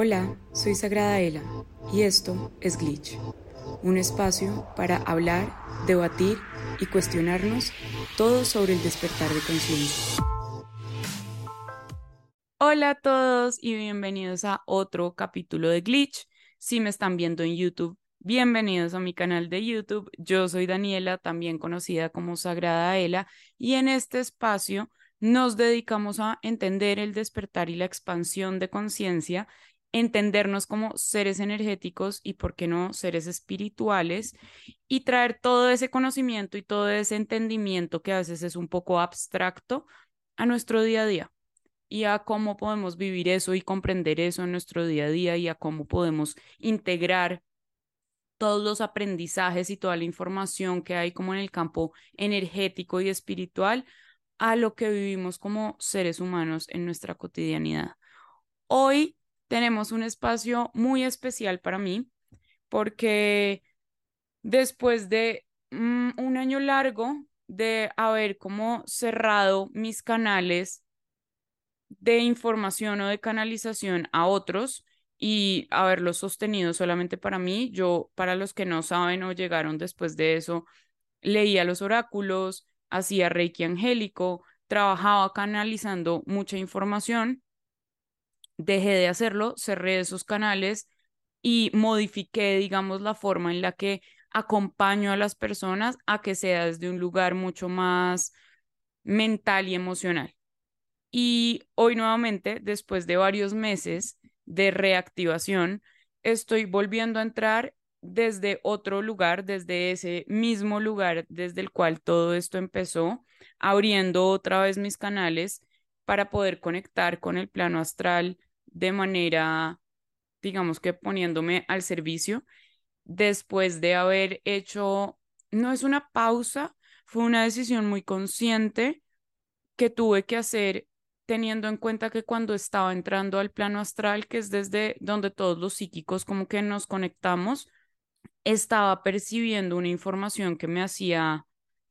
Hola, soy Sagrada Ela y esto es Glitch, un espacio para hablar, debatir y cuestionarnos todo sobre el despertar de conciencia. Hola a todos y bienvenidos a otro capítulo de Glitch. Si me están viendo en YouTube, bienvenidos a mi canal de YouTube. Yo soy Daniela, también conocida como Sagrada Ela, y en este espacio nos dedicamos a entender el despertar y la expansión de conciencia entendernos como seres energéticos y, por qué no, seres espirituales y traer todo ese conocimiento y todo ese entendimiento que a veces es un poco abstracto a nuestro día a día y a cómo podemos vivir eso y comprender eso en nuestro día a día y a cómo podemos integrar todos los aprendizajes y toda la información que hay como en el campo energético y espiritual a lo que vivimos como seres humanos en nuestra cotidianidad. Hoy tenemos un espacio muy especial para mí porque después de mm, un año largo de haber como cerrado mis canales de información o de canalización a otros y haberlos sostenido solamente para mí, yo, para los que no saben o llegaron después de eso, leía los oráculos, hacía reiki angélico, trabajaba canalizando mucha información dejé de hacerlo, cerré esos canales y modifiqué, digamos, la forma en la que acompaño a las personas a que sea desde un lugar mucho más mental y emocional. Y hoy nuevamente, después de varios meses de reactivación, estoy volviendo a entrar desde otro lugar, desde ese mismo lugar desde el cual todo esto empezó, abriendo otra vez mis canales para poder conectar con el plano astral de manera, digamos que poniéndome al servicio, después de haber hecho, no es una pausa, fue una decisión muy consciente que tuve que hacer teniendo en cuenta que cuando estaba entrando al plano astral, que es desde donde todos los psíquicos como que nos conectamos, estaba percibiendo una información que me hacía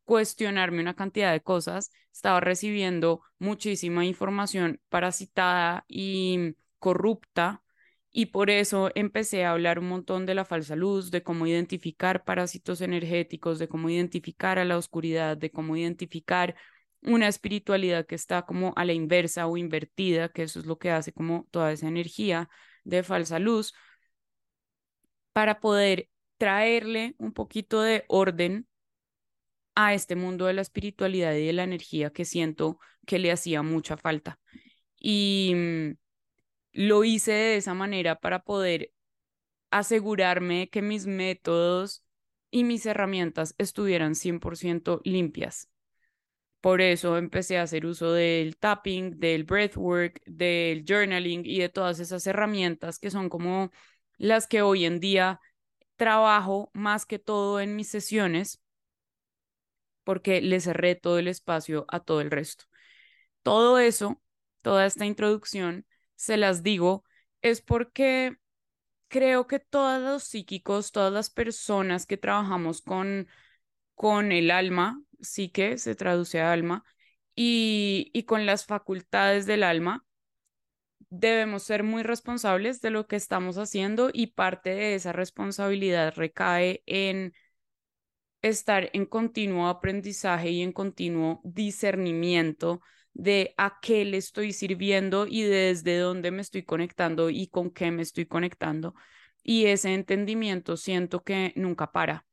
cuestionarme una cantidad de cosas, estaba recibiendo muchísima información parasitada y corrupta y por eso empecé a hablar un montón de la falsa luz, de cómo identificar parásitos energéticos, de cómo identificar a la oscuridad, de cómo identificar una espiritualidad que está como a la inversa o invertida, que eso es lo que hace como toda esa energía de falsa luz, para poder traerle un poquito de orden a este mundo de la espiritualidad y de la energía que siento que le hacía mucha falta. Y mm, lo hice de esa manera para poder asegurarme que mis métodos y mis herramientas estuvieran 100% limpias. Por eso empecé a hacer uso del tapping, del breathwork, del journaling y de todas esas herramientas que son como las que hoy en día trabajo más que todo en mis sesiones porque le cerré todo el espacio a todo el resto. Todo eso, toda esta introducción se las digo es porque creo que todos los psíquicos, todas las personas que trabajamos con, con el alma, sí que se traduce a alma, y, y con las facultades del alma, debemos ser muy responsables de lo que estamos haciendo y parte de esa responsabilidad recae en estar en continuo aprendizaje y en continuo discernimiento de a qué le estoy sirviendo y desde dónde me estoy conectando y con qué me estoy conectando. Y ese entendimiento siento que nunca para.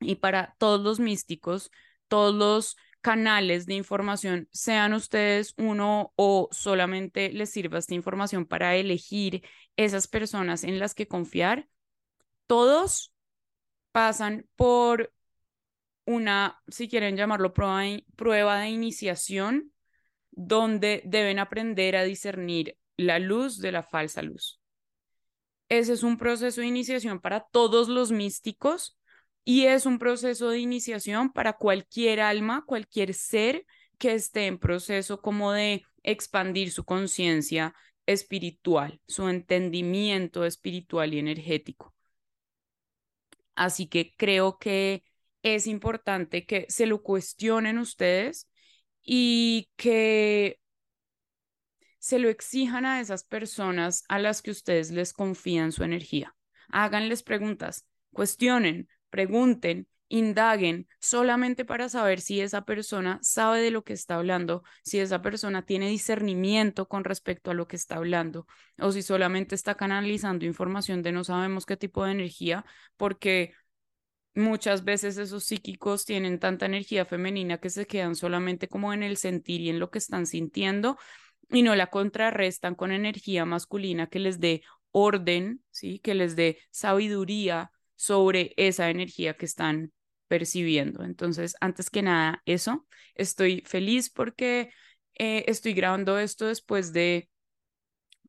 Y para todos los místicos, todos los canales de información, sean ustedes uno o solamente les sirva esta información para elegir esas personas en las que confiar, todos pasan por una, si quieren llamarlo, prueba, prueba de iniciación donde deben aprender a discernir la luz de la falsa luz. Ese es un proceso de iniciación para todos los místicos y es un proceso de iniciación para cualquier alma, cualquier ser que esté en proceso como de expandir su conciencia espiritual, su entendimiento espiritual y energético. Así que creo que es importante que se lo cuestionen ustedes y que se lo exijan a esas personas a las que ustedes les confían su energía. Háganles preguntas, cuestionen, pregunten, indaguen solamente para saber si esa persona sabe de lo que está hablando, si esa persona tiene discernimiento con respecto a lo que está hablando o si solamente está canalizando información de no sabemos qué tipo de energía, porque muchas veces esos psíquicos tienen tanta energía femenina que se quedan solamente como en el sentir y en lo que están sintiendo y no la contrarrestan con energía masculina que les dé orden, ¿sí? que les dé sabiduría sobre esa energía que están percibiendo. Entonces, antes que nada, eso, estoy feliz porque eh, estoy grabando esto después de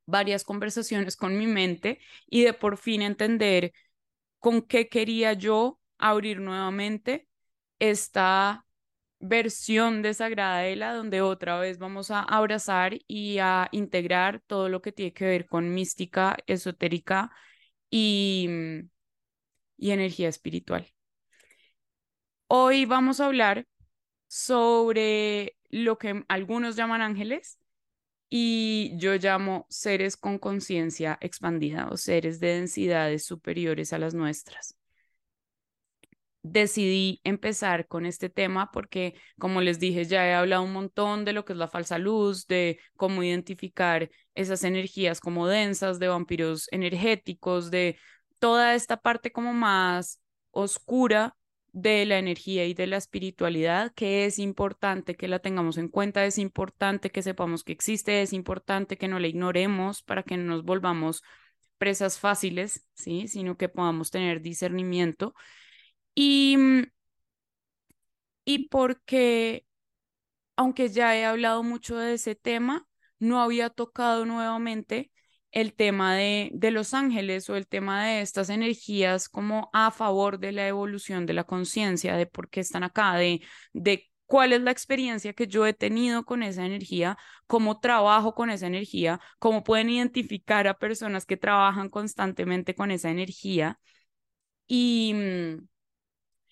varias conversaciones con mi mente y de por fin entender con qué quería yo abrir nuevamente esta versión de Sagrada Ela, donde otra vez vamos a abrazar y a integrar todo lo que tiene que ver con mística, esotérica y, y energía espiritual. Hoy vamos a hablar sobre lo que algunos llaman ángeles y yo llamo seres con conciencia expandida o seres de densidades superiores a las nuestras decidí empezar con este tema porque, como les dije, ya he hablado un montón de lo que es la falsa luz, de cómo identificar esas energías como densas, de vampiros energéticos, de toda esta parte como más oscura de la energía y de la espiritualidad, que es importante que la tengamos en cuenta, es importante que sepamos que existe, es importante que no la ignoremos para que no nos volvamos presas fáciles, ¿sí? sino que podamos tener discernimiento y, mm, y porque, aunque ya he hablado mucho de ese tema, no había tocado nuevamente el tema de, de los ángeles o el tema de estas energías como a favor de la evolución de la conciencia, de por qué están acá, de, de cuál es la experiencia que yo he tenido con esa energía, cómo trabajo con esa energía, cómo pueden identificar a personas que trabajan constantemente con esa energía. Y, mm,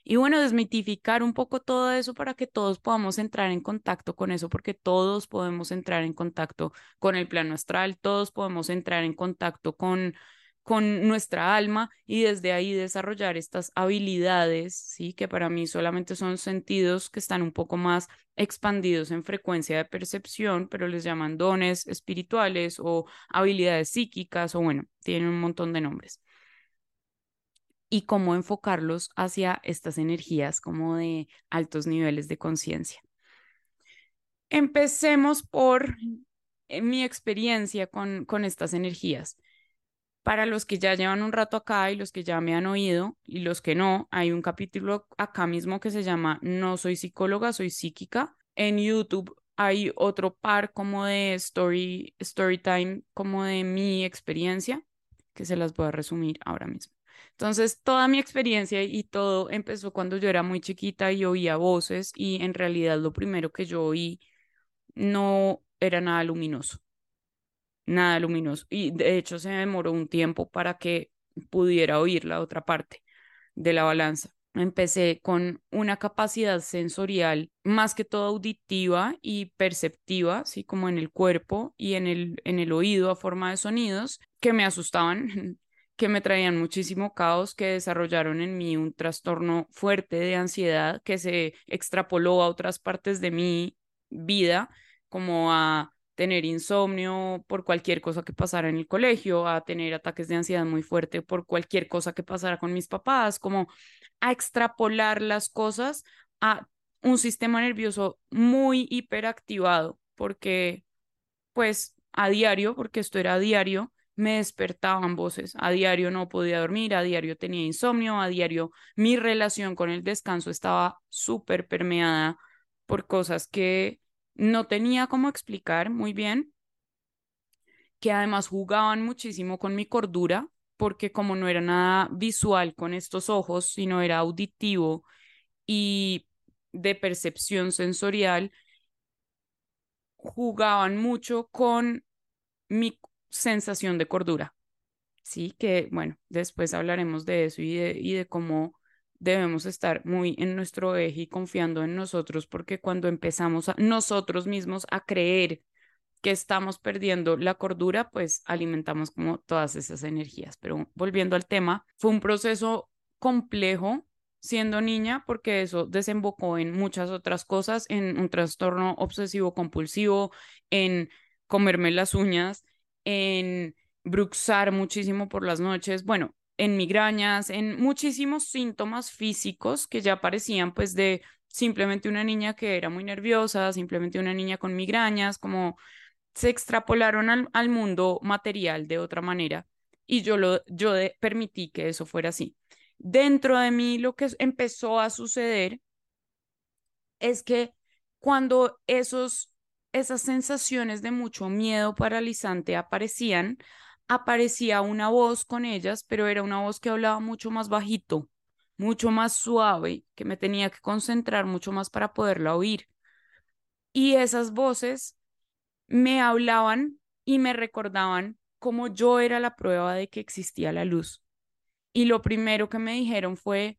y bueno, desmitificar un poco todo eso para que todos podamos entrar en contacto con eso, porque todos podemos entrar en contacto con el plano astral, todos podemos entrar en contacto con, con nuestra alma y desde ahí desarrollar estas habilidades, ¿sí? Que para mí solamente son sentidos que están un poco más expandidos en frecuencia de percepción, pero les llaman dones espirituales o habilidades psíquicas o bueno, tienen un montón de nombres y cómo enfocarlos hacia estas energías como de altos niveles de conciencia. Empecemos por eh, mi experiencia con, con estas energías. Para los que ya llevan un rato acá y los que ya me han oído y los que no, hay un capítulo acá mismo que se llama No soy psicóloga, soy psíquica. En YouTube hay otro par como de story, story time, como de mi experiencia, que se las voy a resumir ahora mismo. Entonces, toda mi experiencia y todo empezó cuando yo era muy chiquita y oía voces y en realidad lo primero que yo oí no era nada luminoso, nada luminoso. Y de hecho se demoró un tiempo para que pudiera oír la otra parte de la balanza. Empecé con una capacidad sensorial más que todo auditiva y perceptiva, así como en el cuerpo y en el, en el oído a forma de sonidos que me asustaban que me traían muchísimo caos, que desarrollaron en mí un trastorno fuerte de ansiedad que se extrapoló a otras partes de mi vida, como a tener insomnio por cualquier cosa que pasara en el colegio, a tener ataques de ansiedad muy fuerte por cualquier cosa que pasara con mis papás, como a extrapolar las cosas a un sistema nervioso muy hiperactivado, porque pues a diario, porque esto era a diario, me despertaban voces. A diario no podía dormir, a diario tenía insomnio, a diario mi relación con el descanso estaba súper permeada por cosas que no tenía cómo explicar muy bien, que además jugaban muchísimo con mi cordura, porque como no era nada visual con estos ojos, sino era auditivo y de percepción sensorial, jugaban mucho con mi sensación de cordura. Sí, que bueno, después hablaremos de eso y de, y de cómo debemos estar muy en nuestro eje y confiando en nosotros, porque cuando empezamos a, nosotros mismos a creer que estamos perdiendo la cordura, pues alimentamos como todas esas energías. Pero volviendo al tema, fue un proceso complejo siendo niña porque eso desembocó en muchas otras cosas, en un trastorno obsesivo compulsivo, en comerme las uñas, en bruxar muchísimo por las noches, bueno, en migrañas, en muchísimos síntomas físicos que ya parecían pues de simplemente una niña que era muy nerviosa, simplemente una niña con migrañas, como se extrapolaron al, mundo material de otra manera y yo, lo, yo permití que eso fuera así. Dentro de mí lo que empezó a suceder es que cuando esos, esas sensaciones de mucho miedo paralizante aparecían, aparecía una voz con ellas, pero era una voz que hablaba mucho más bajito, mucho más suave, que me tenía que concentrar mucho más para poderla oír. Y esas voces me hablaban y me recordaban cómo yo era la prueba de que existía la luz. Y lo primero que me dijeron fue,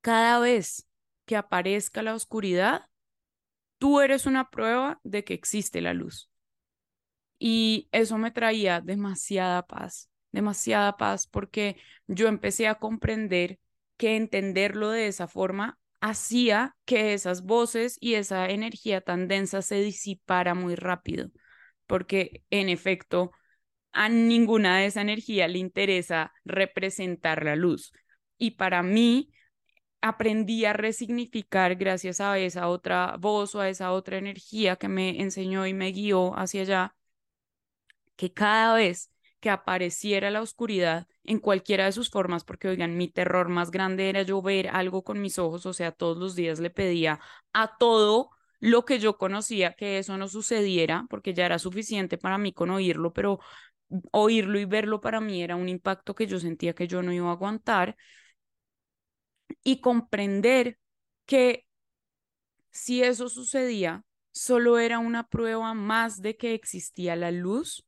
cada vez que aparezca la oscuridad, tú eres una prueba de que existe la luz. Y eso me traía demasiada paz, demasiada paz, porque yo empecé a comprender que entenderlo de esa forma hacía que esas voces y esa energía tan densa se disipara muy rápido, porque en efecto a ninguna de esa energía le interesa representar la luz. Y para mí, aprendí a resignificar gracias a esa otra voz o a esa otra energía que me enseñó y me guió hacia allá, que cada vez que apareciera la oscuridad en cualquiera de sus formas, porque oigan, mi terror más grande era yo ver algo con mis ojos, o sea, todos los días le pedía a todo lo que yo conocía que eso no sucediera, porque ya era suficiente para mí con oírlo, pero oírlo y verlo para mí era un impacto que yo sentía que yo no iba a aguantar y comprender que si eso sucedía, solo era una prueba más de que existía la luz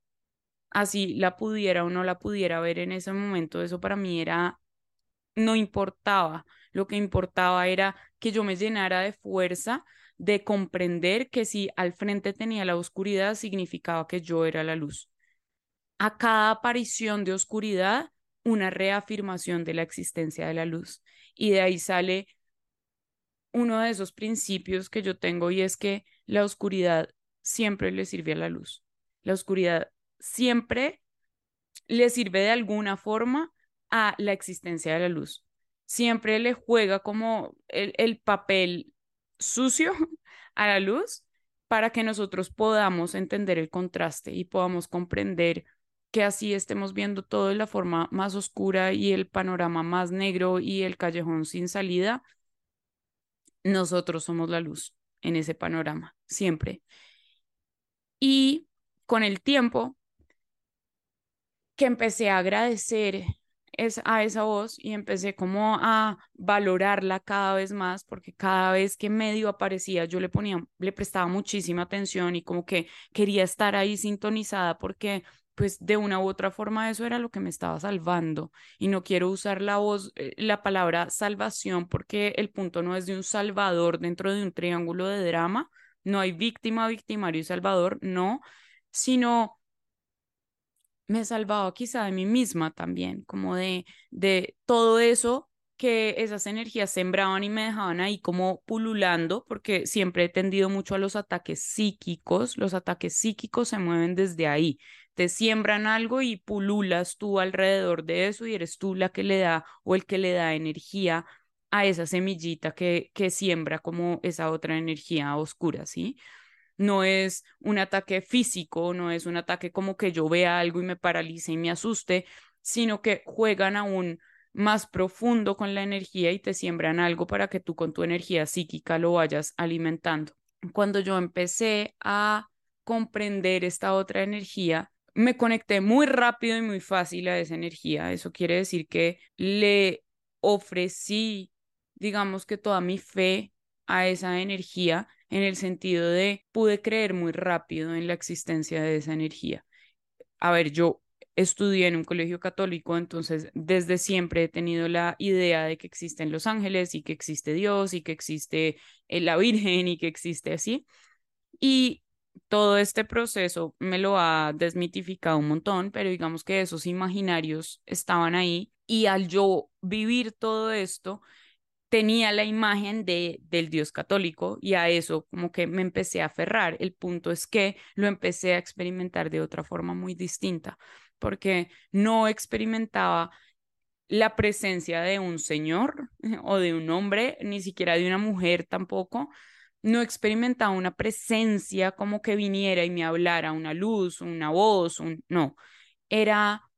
así la pudiera o no la pudiera ver en ese momento, eso para mí era, no importaba, lo que importaba era que yo me llenara de fuerza, de comprender que si al frente tenía la oscuridad, significaba que yo era la luz. A cada aparición de oscuridad, una reafirmación de la existencia de la luz. Y de ahí sale uno de esos principios que yo tengo y es que la oscuridad siempre le sirve a la luz. La oscuridad siempre le sirve de alguna forma a la existencia de la luz. Siempre le juega como el, papel sucio a la luz para que nosotros podamos entender el contraste y podamos comprender que así estemos viendo todo de la forma más oscura y el panorama más negro y el callejón sin salida, nosotros somos la luz en ese panorama, siempre. Y con el tiempo que empecé a agradecer a esa voz y empecé como a valorarla cada vez más porque cada vez que medio aparecía yo le ponía, le prestaba muchísima atención y como que quería estar ahí sintonizada porque pues de una u otra forma eso era lo que me estaba salvando y no quiero usar la voz, eh, la palabra salvación porque el punto no es de un salvador dentro de un triángulo de drama, no hay víctima, victimario y salvador, no, sino me salvaba quizá de mí misma también, como de, de todo eso que esas energías sembraban y me dejaban ahí como pululando, porque siempre he tendido mucho a los ataques psíquicos, los ataques psíquicos se mueven desde ahí, te siembran algo y pululas tú alrededor de eso y eres tú la que le da o el que le da energía a esa semillita que, que siembra como esa otra energía oscura, ¿sí? no es un ataque físico, no es un ataque como que yo vea algo y me paralice y me asuste, sino que juegan aún más profundo con la energía y te siembran algo para que tú con tu energía psíquica lo vayas alimentando. Cuando yo empecé a comprender esta otra energía, me conecté muy rápido y muy fácil a esa energía. Eso quiere decir que le ofrecí, digamos que toda mi fe a esa energía en el sentido de pude creer muy rápido en la existencia de esa energía. A ver, yo estudié en un colegio católico, entonces desde siempre he tenido la idea de que existen los ángeles y que existe Dios y que existe eh, la Virgen y que existe así. Y todo este proceso me lo ha desmitificado un montón, pero digamos que esos imaginarios estaban ahí y al yo vivir todo esto, tenía la imagen de, del Dios católico y a eso como que me empecé a aferrar. El punto es que lo empecé a experimentar de otra forma muy distinta, porque no experimentaba la presencia de un señor o de un hombre, ni siquiera de una mujer tampoco. No experimentaba una presencia como que viniera y me hablara una luz, una voz, un no. Era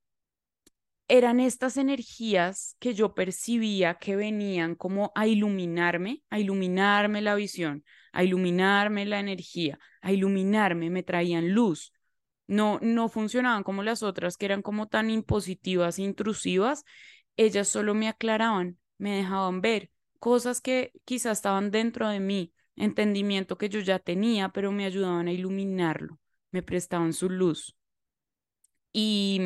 eran estas energías que yo percibía que venían como a iluminarme, a iluminarme la visión, a iluminarme la energía, a iluminarme, me traían luz. No, no funcionaban como las otras que eran como tan impositivas, intrusivas. Ellas solo me aclaraban, me dejaban ver cosas que quizás estaban dentro de mí, entendimiento que yo ya tenía, pero me ayudaban a iluminarlo, me prestaban su luz. Y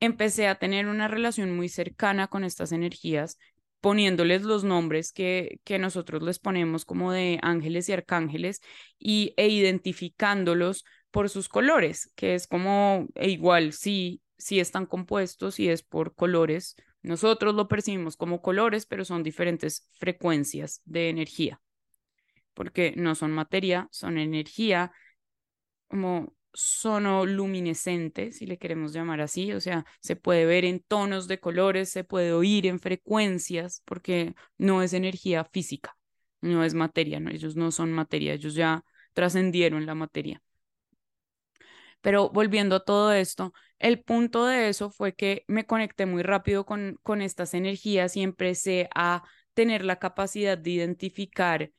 empecé a tener una relación muy cercana con estas energías, poniéndoles los nombres que, que nosotros les ponemos como de ángeles y arcángeles y, e identificándolos por sus colores, que es como e igual si, si están compuestos y es por colores. Nosotros lo percibimos como colores, pero son diferentes frecuencias de energía, porque no son materia, son energía, como sonoluminescente, si le queremos llamar así, o sea, se puede ver en tonos de colores, se puede oír en frecuencias, porque no es energía física, no es materia, no, ellos no son materia, ellos ya trascendieron la materia. Pero volviendo a todo esto, el punto de eso fue que me conecté muy rápido con, con estas energías y empecé a tener la capacidad de identificar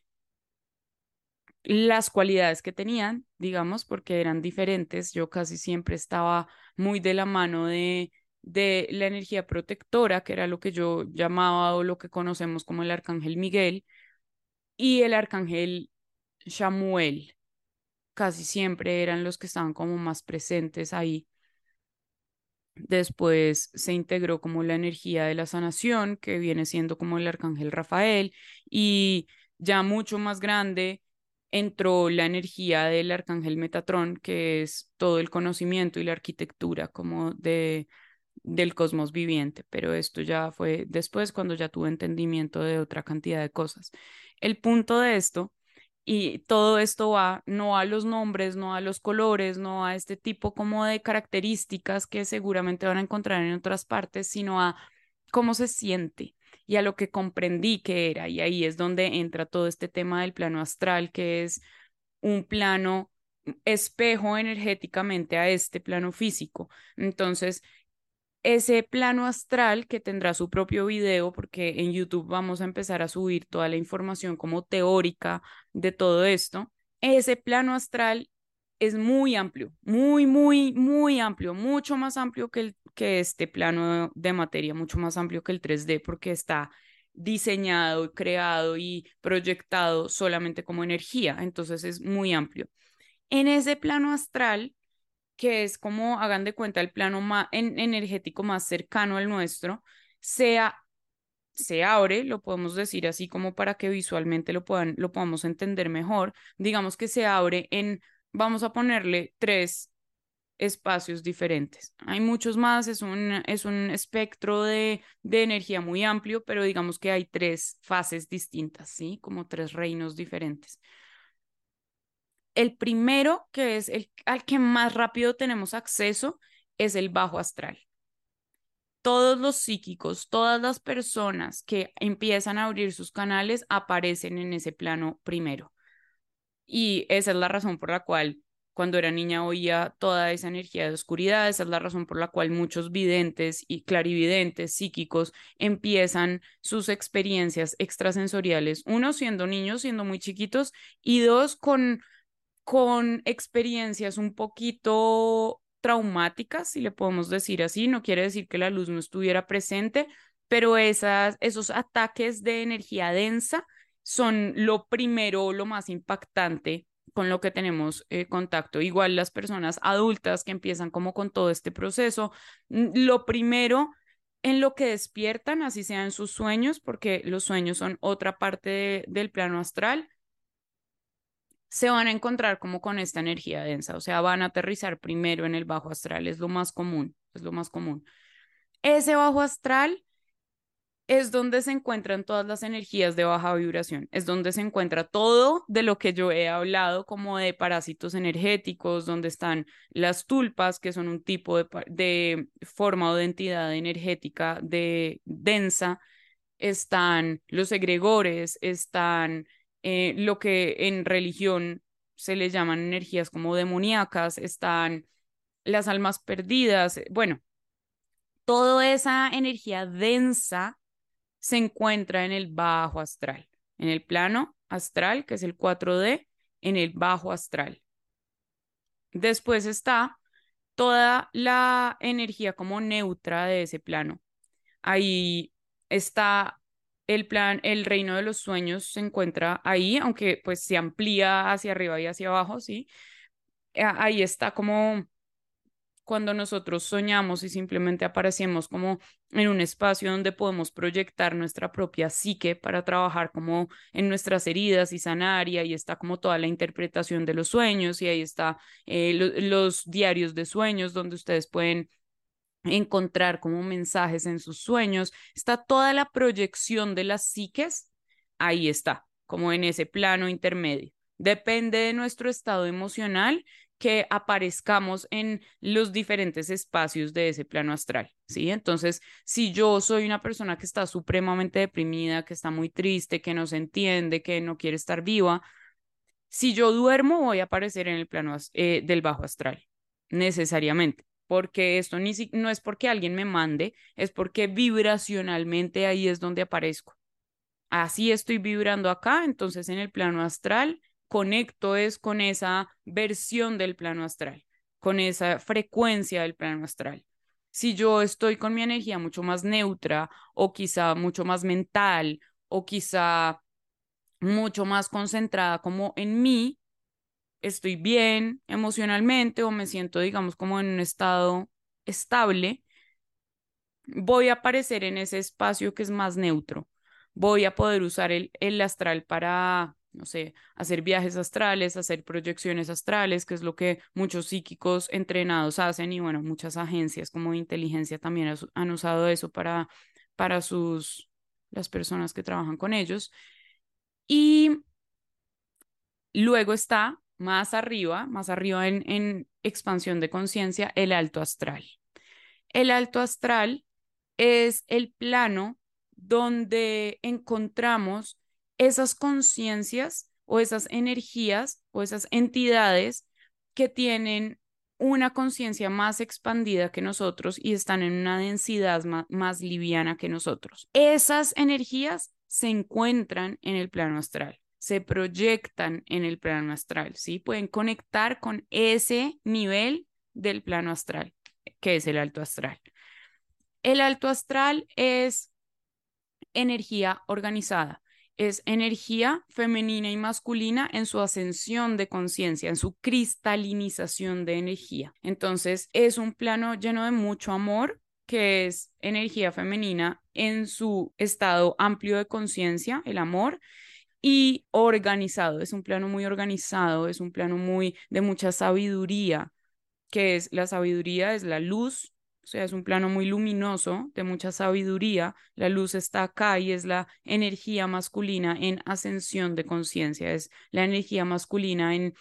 las cualidades que tenían, digamos, porque eran diferentes. Yo casi siempre estaba muy de la mano de, de la energía protectora, que era lo que yo llamaba o lo que conocemos como el arcángel Miguel, y el arcángel Samuel. Casi siempre eran los que estaban como más presentes ahí. Después se integró como la energía de la sanación, que viene siendo como el arcángel Rafael, y ya mucho más grande entró la energía del arcángel Metatrón, que es todo el conocimiento y la arquitectura como de del cosmos viviente, pero esto ya fue después cuando ya tuve entendimiento de otra cantidad de cosas. El punto de esto y todo esto va no a los nombres, no a los colores, no a este tipo como de características que seguramente van a encontrar en otras partes, sino a cómo se siente, y a lo que comprendí que era. Y ahí es donde entra todo este tema del plano astral, que es un plano espejo energéticamente a este plano físico. Entonces, ese plano astral que tendrá su propio video, porque en YouTube vamos a empezar a subir toda la información como teórica de todo esto, ese plano astral es muy amplio, muy, muy, muy amplio, mucho más amplio que, el, que este plano de materia, mucho más amplio que el 3D porque está diseñado, creado y proyectado solamente como energía, entonces es muy amplio. En ese plano astral, que es como, hagan de cuenta, el plano más, energético más cercano al nuestro, sea se abre, lo podemos decir así como para que visualmente lo, puedan, lo podamos entender mejor, digamos que se abre en vamos a ponerle tres espacios diferentes. Hay muchos más, es un, es un espectro de, de, energía muy amplio, pero digamos que hay tres fases distintas, ¿sí? Como tres reinos diferentes. El primero, que es el al que más rápido tenemos acceso, es el bajo astral. Todos los psíquicos, todas las personas que empiezan a abrir sus canales aparecen en ese plano primero. Y esa es la razón por la cual cuando era niña oía toda esa energía de oscuridad, esa es la razón por la cual muchos videntes y clarividentes psíquicos empiezan sus experiencias extrasensoriales, uno siendo niños, siendo muy chiquitos, y dos con, con experiencias un poquito traumáticas, si le podemos decir así, no quiere decir que la luz no estuviera presente, pero esas, esos ataques de energía densa son lo primero, lo más impactante con lo que tenemos eh, contacto. Igual las personas adultas que empiezan como con todo este proceso, mm, lo primero en lo que despiertan, así sean sus sueños, porque los sueños son otra parte del plano astral, se van a encontrar como con esta energía densa, o sea, van a aterrizar primero en el bajo astral, es lo más común, es lo más común. Ese bajo astral es donde se encuentran todas las energías de baja vibración, es donde se encuentra todo de lo que yo he hablado como de parásitos energéticos, donde están las tulpas, que son un tipo de, forma o de entidad energética de densa, están los egregores, están eh, lo que en religión se le llaman energías como demoníacas, están las almas perdidas, bueno, toda esa energía densa se encuentra en el bajo astral, en el plano astral, que es el 4D, en el bajo astral. Después está toda la energía como neutra de ese plano. Ahí está el plan, el reino de los sueños se encuentra ahí, aunque pues se amplía hacia arriba y hacia abajo, ¿sí? Ahí está como cuando nosotros soñamos y simplemente aparecemos como en un espacio donde podemos proyectar nuestra propia psique para trabajar como en nuestras heridas y sanar y ahí está como toda la interpretación de los sueños y ahí está eh, los diarios de sueños donde ustedes pueden encontrar como mensajes en sus sueños, está toda la proyección de las psiques, ahí está, como en ese plano intermedio. Depende de nuestro estado emocional que aparezcamos en los diferentes espacios de ese plano astral, ¿sí? Entonces, si yo soy una persona que está supremamente deprimida, que está muy triste, que no se entiende, que no quiere estar viva, si yo duermo voy a aparecer en el plano eh, del bajo astral, necesariamente, porque esto ni no es porque alguien me mande, es porque vibracionalmente ahí es donde aparezco. Así estoy vibrando acá, entonces en el plano astral conecto es con esa versión del plano astral, con esa frecuencia del plano astral. Si yo estoy con mi energía mucho más neutra o quizá mucho más mental o quizá mucho más concentrada como en mí, estoy bien emocionalmente o me siento, digamos, como en un estado estable, voy a aparecer en ese espacio que es más neutro. Voy a poder usar el, el astral para no sé, hacer viajes astrales, hacer proyecciones astrales, que es lo que muchos psíquicos entrenados hacen y bueno, muchas agencias como inteligencia también han usado eso para, para sus, las personas que trabajan con ellos. Y luego está más arriba, más arriba en, expansión de conciencia, el alto astral. El alto astral es el plano donde encontramos esas conciencias o esas energías o esas entidades que tienen una conciencia más expandida que nosotros y están en una densidad más, liviana que nosotros. Esas energías se encuentran en el plano astral, se proyectan en el plano astral, ¿sí? Pueden conectar con ese nivel del plano astral, que es el alto astral. El alto astral es energía organizada es energía femenina y masculina en su ascensión de conciencia, en su cristalinización de energía. Entonces, es un plano lleno de mucho amor, que es energía femenina en su estado amplio de conciencia, el amor, y organizado, es un plano muy organizado, es un plano muy de mucha sabiduría, que es la sabiduría, es la luz, o sea, es un plano muy luminoso, de mucha sabiduría. La luz está acá y es la energía masculina en ascensión de conciencia, es la energía masculina en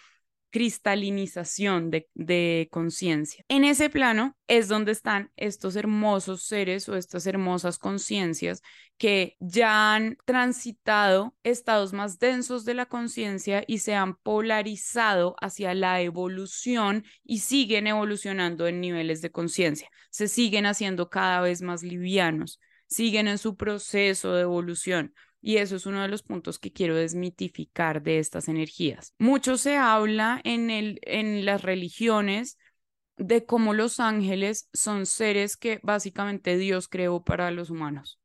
cristalinización de, de conciencia. En ese plano es donde están estos hermosos seres o estas hermosas conciencias que ya han transitado estados más densos de la conciencia y se han polarizado hacia la evolución y siguen evolucionando en niveles de conciencia. Se siguen haciendo cada vez más livianos, siguen en su proceso de evolución y eso es uno de los puntos que quiero desmitificar de estas energías. Mucho se habla en, el, en las religiones de cómo los ángeles son seres que básicamente Dios creó para los humanos.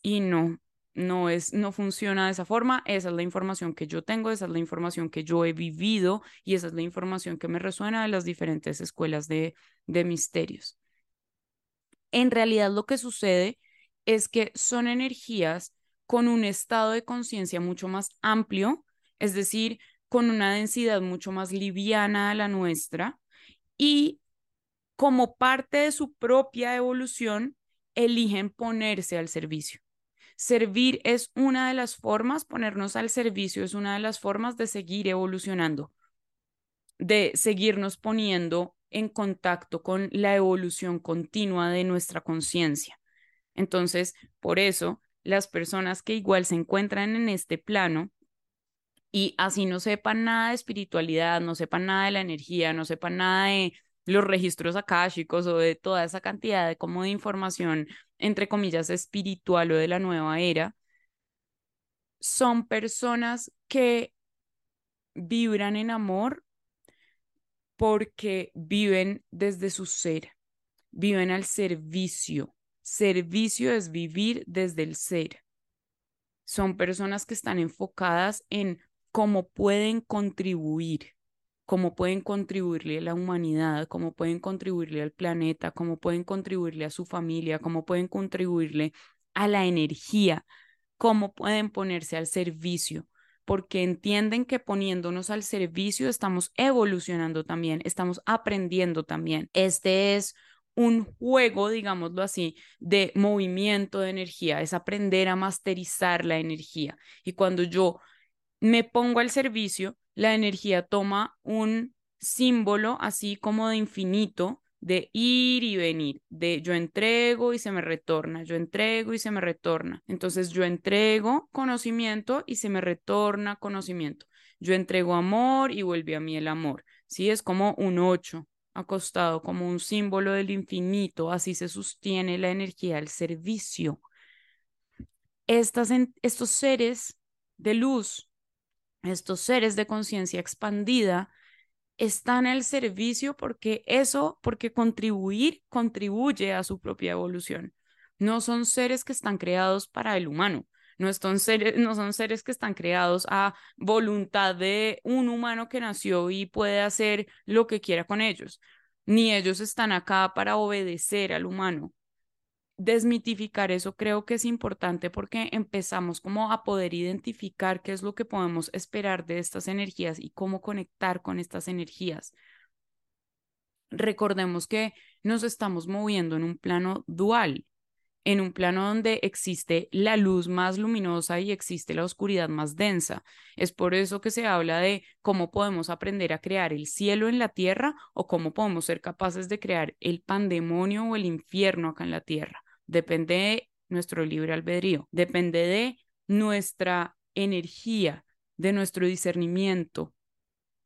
Y no, no es no funciona de esa forma, esa es la información que yo tengo, esa es la información que yo he vivido y esa es la información que me resuena de las diferentes escuelas de, de misterios. En realidad lo que sucede es que son energías con un estado de conciencia mucho más amplio, es decir, con una densidad mucho más liviana a la nuestra y como parte de su propia evolución, eligen ponerse al servicio. Servir es una de las formas, ponernos al servicio es una de las formas de seguir evolucionando, de seguirnos poniendo en contacto con la evolución continua de nuestra conciencia. Entonces, por eso, las personas que igual se encuentran en este plano y así no sepan nada de espiritualidad, no sepan nada de la energía, no sepan nada de los registros akáshicos o de toda esa cantidad de como de información, entre comillas, espiritual o de la nueva era, son personas que vibran en amor porque viven desde su ser, viven al servicio. Servicio es vivir desde el ser. Son personas que están enfocadas en cómo pueden contribuir, cómo pueden contribuirle a la humanidad, cómo pueden contribuirle al planeta, cómo pueden contribuirle a su familia, cómo pueden contribuirle a la energía, cómo pueden ponerse al servicio, porque entienden que poniéndonos al servicio estamos evolucionando también, estamos aprendiendo también. Este es un juego, digámoslo así, de movimiento de energía, es aprender a masterizar la energía. Y cuando yo me pongo al servicio, la energía toma un símbolo así como de infinito, de ir y venir, de yo entrego y se me retorna, yo entrego y se me retorna. Entonces yo entrego conocimiento y se me retorna conocimiento. Yo entrego amor y vuelve a mí el amor. Sí, es como un ocho acostado, como un símbolo del infinito, así se sostiene la energía al servicio. Estas, estos seres de luz estos seres de conciencia expandida están al servicio porque eso, porque contribuir contribuye a su propia evolución. No son seres que están creados para el humano, no son, seres, no son seres que están creados a voluntad de un humano que nació y puede hacer lo que quiera con ellos, ni ellos están acá para obedecer al humano. Desmitificar eso creo que es importante porque empezamos como a poder identificar qué es lo que podemos esperar de estas energías y cómo conectar con estas energías. Recordemos que nos estamos moviendo en un plano dual, en un plano donde existe la luz más luminosa y existe la oscuridad más densa. Es por eso que se habla de cómo podemos aprender a crear el cielo en la tierra o cómo podemos ser capaces de crear el pandemonio o el infierno acá en la tierra depende de nuestro libre albedrío, depende de nuestra energía, de nuestro discernimiento.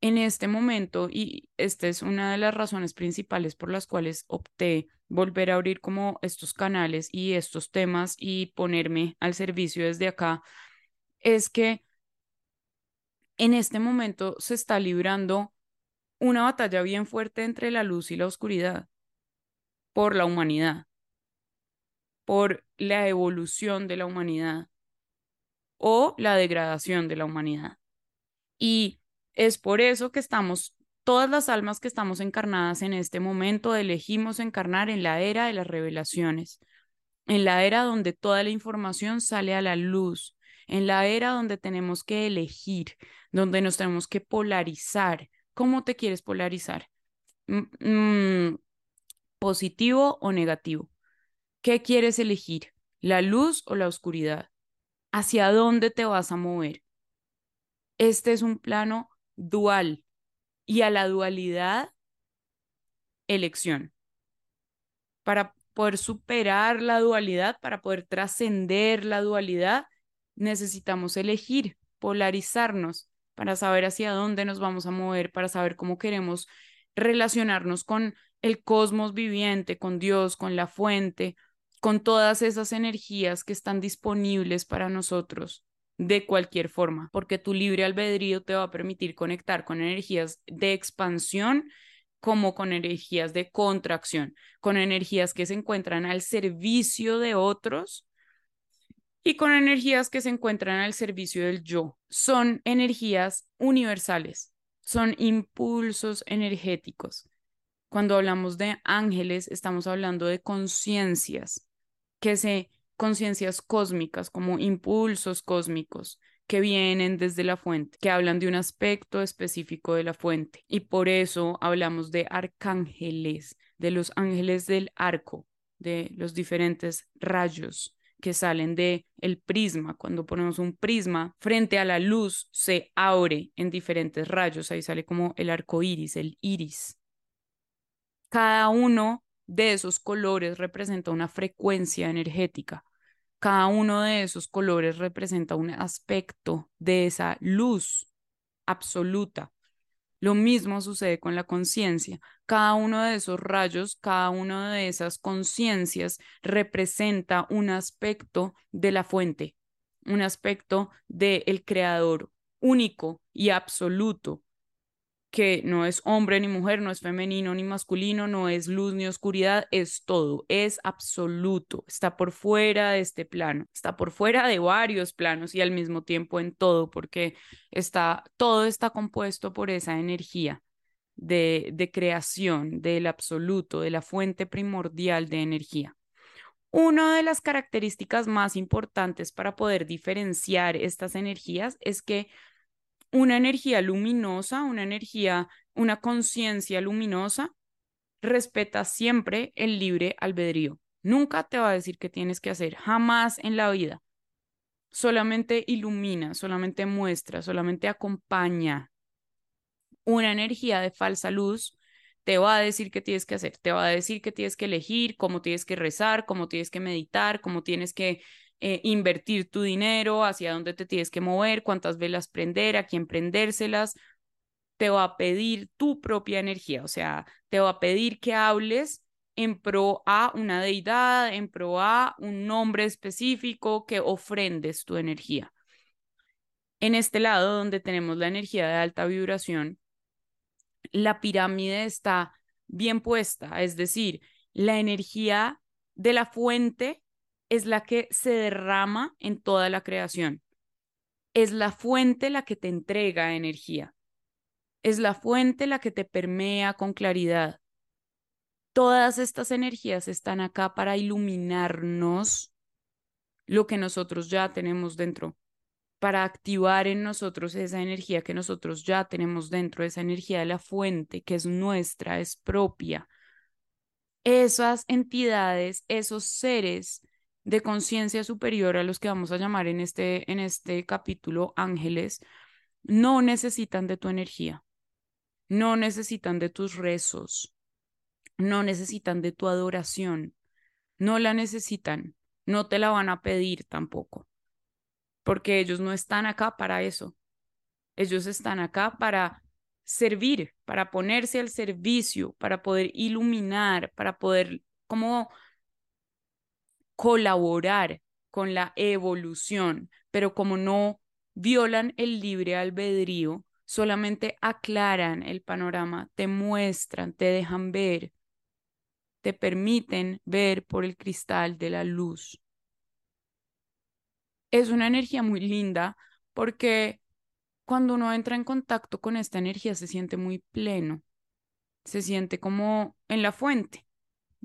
En este momento, y esta es una de las razones principales por las cuales opté volver a abrir como estos canales y estos temas y ponerme al servicio desde acá, es que en este momento se está librando una batalla bien fuerte entre la luz y la oscuridad por la humanidad por la evolución de la humanidad o la degradación de la humanidad. Y es por eso que estamos, todas las almas que estamos encarnadas en este momento, elegimos encarnar en la era de las revelaciones, en la era donde toda la información sale a la luz, en la era donde tenemos que elegir, donde nos tenemos que polarizar. ¿Cómo te quieres polarizar? Mm, ¿Positivo o negativo? ¿Qué quieres elegir? ¿La luz o la oscuridad? ¿Hacia dónde te vas a mover? Este es un plano dual y a la dualidad, elección. Para poder superar la dualidad, para poder trascender la dualidad, necesitamos elegir, polarizarnos para saber hacia dónde nos vamos a mover, para saber cómo queremos relacionarnos con el cosmos viviente, con Dios, con la fuente, con todas esas energías que están disponibles para nosotros de cualquier forma, porque tu libre albedrío te va a permitir conectar con energías de expansión como con energías de contracción, con energías que se encuentran al servicio de otros y con energías que se encuentran al servicio del yo. Son energías universales, son impulsos energéticos. Cuando hablamos de ángeles, estamos hablando de conciencias que se conciencias cósmicas, como impulsos cósmicos, que vienen desde la fuente, que hablan de un aspecto específico de la fuente. Y por eso hablamos de arcángeles, de los ángeles del arco, de los diferentes rayos que salen de el prisma. Cuando ponemos un prisma frente a la luz, se abre en diferentes rayos. Ahí sale como el arco iris, el iris. Cada uno de esos colores representa una frecuencia energética. Cada uno de esos colores representa un aspecto de esa luz absoluta. Lo mismo sucede con la conciencia. Cada uno de esos rayos, cada una de esas conciencias representa un aspecto de la fuente, un aspecto del creador único y absoluto que no es hombre ni mujer, no es femenino ni masculino, no es luz ni oscuridad, es todo, es absoluto, está por fuera de este plano, está por fuera de varios planos y al mismo tiempo en todo, porque está, todo está compuesto por esa energía de, de creación, del absoluto, de la fuente primordial de energía. Una de las características más importantes para poder diferenciar estas energías es que una energía luminosa, una energía, una conciencia luminosa, respeta siempre el libre albedrío. Nunca te va a decir qué tienes que hacer, jamás en la vida. Solamente ilumina, solamente muestra, solamente acompaña. Una energía de falsa luz te va a decir qué tienes que hacer, te va a decir qué tienes que elegir, cómo tienes que rezar, cómo tienes que meditar, cómo tienes que eh, invertir tu dinero, hacia dónde te tienes que mover, cuántas velas prender, a quién prendérselas. Te va a pedir tu propia energía, o sea, te va a pedir que hables en pro a una deidad, en pro a un nombre específico, que ofrendes tu energía. En este lado, donde tenemos la energía de alta vibración, la pirámide está bien puesta, es decir, la energía de la fuente es la que se derrama en toda la creación. Es la fuente la que te entrega energía. Es la fuente la que te permea con claridad. Todas estas energías están acá para iluminarnos lo que nosotros ya tenemos dentro, para activar en nosotros esa energía que nosotros ya tenemos dentro, esa energía de la fuente que es nuestra, es propia. Esas entidades, esos seres de conciencia superior a los que vamos a llamar en este, en este capítulo ángeles, no necesitan de tu energía, no necesitan de tus rezos, no necesitan de tu adoración, no la necesitan, no te la van a pedir tampoco, porque ellos no están acá para eso. Ellos están acá para servir, para ponerse al servicio, para poder iluminar, para poder como colaborar con la evolución, pero como no violan el libre albedrío, solamente aclaran el panorama, te muestran, te dejan ver, te permiten ver por el cristal de la luz. Es una energía muy linda porque cuando uno entra en contacto con esta energía se siente muy pleno, se siente como en la fuente,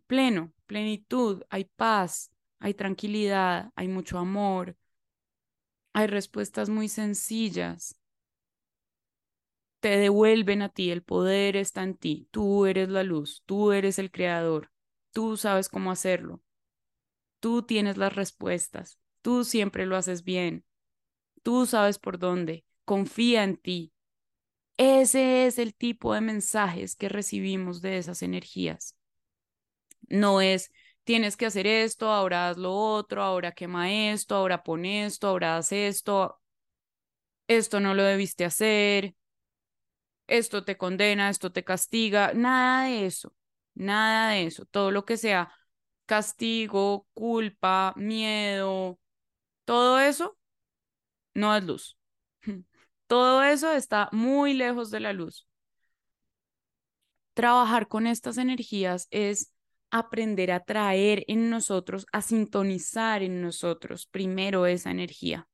pleno, plenitud, hay paz, hay tranquilidad, hay mucho amor, hay respuestas muy sencillas. Te devuelven a ti, el poder está en ti, tú eres la luz, tú eres el creador, tú sabes cómo hacerlo, tú tienes las respuestas, tú siempre lo haces bien, tú sabes por dónde, confía en ti. Ese es el tipo de mensajes que recibimos de esas energías. No es tienes que hacer esto, ahora haz lo otro, ahora quema esto, ahora pon esto, ahora haz esto, esto no lo debiste hacer, esto te condena, esto te castiga, nada de eso, nada de eso, todo lo que sea castigo, culpa, miedo, todo eso no es luz. Todo eso está muy lejos de la luz. Trabajar con estas energías es aprender a traer en nosotros, a sintonizar en nosotros primero esa energía.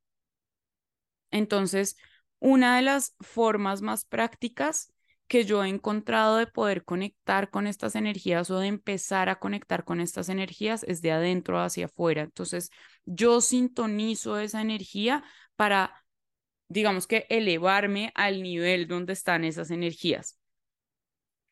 Entonces, una de las formas más prácticas que yo he encontrado de poder conectar con estas energías o de empezar a conectar con estas energías es de adentro hacia afuera. Entonces, yo sintonizo esa energía para digamos que elevarme al nivel donde están esas energías.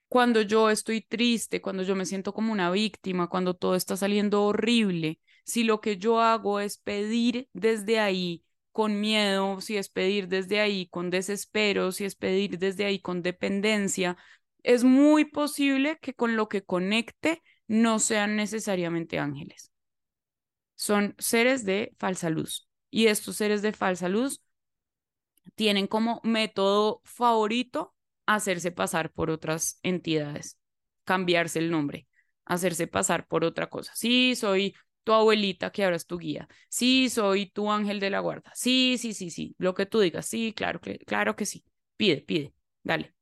Cuando yo estoy triste, cuando yo me siento como una víctima, cuando todo está saliendo horrible, si lo que yo hago es pedir desde ahí con miedo, si es pedir desde ahí con desespero, si es pedir desde ahí con dependencia, es muy posible que con lo que conecte no sean necesariamente ángeles. Son seres de falsa luz. Y estos seres de falsa luz tienen como método favorito hacerse pasar por otras entidades, cambiarse el nombre, hacerse pasar por otra cosa. Sí, soy tu abuelita que ahora es tu guía. Sí, soy tu ángel de la guarda. Sí, sí, sí, sí, lo que tú digas. Sí, claro, claro que sí. Pide, pide, dale.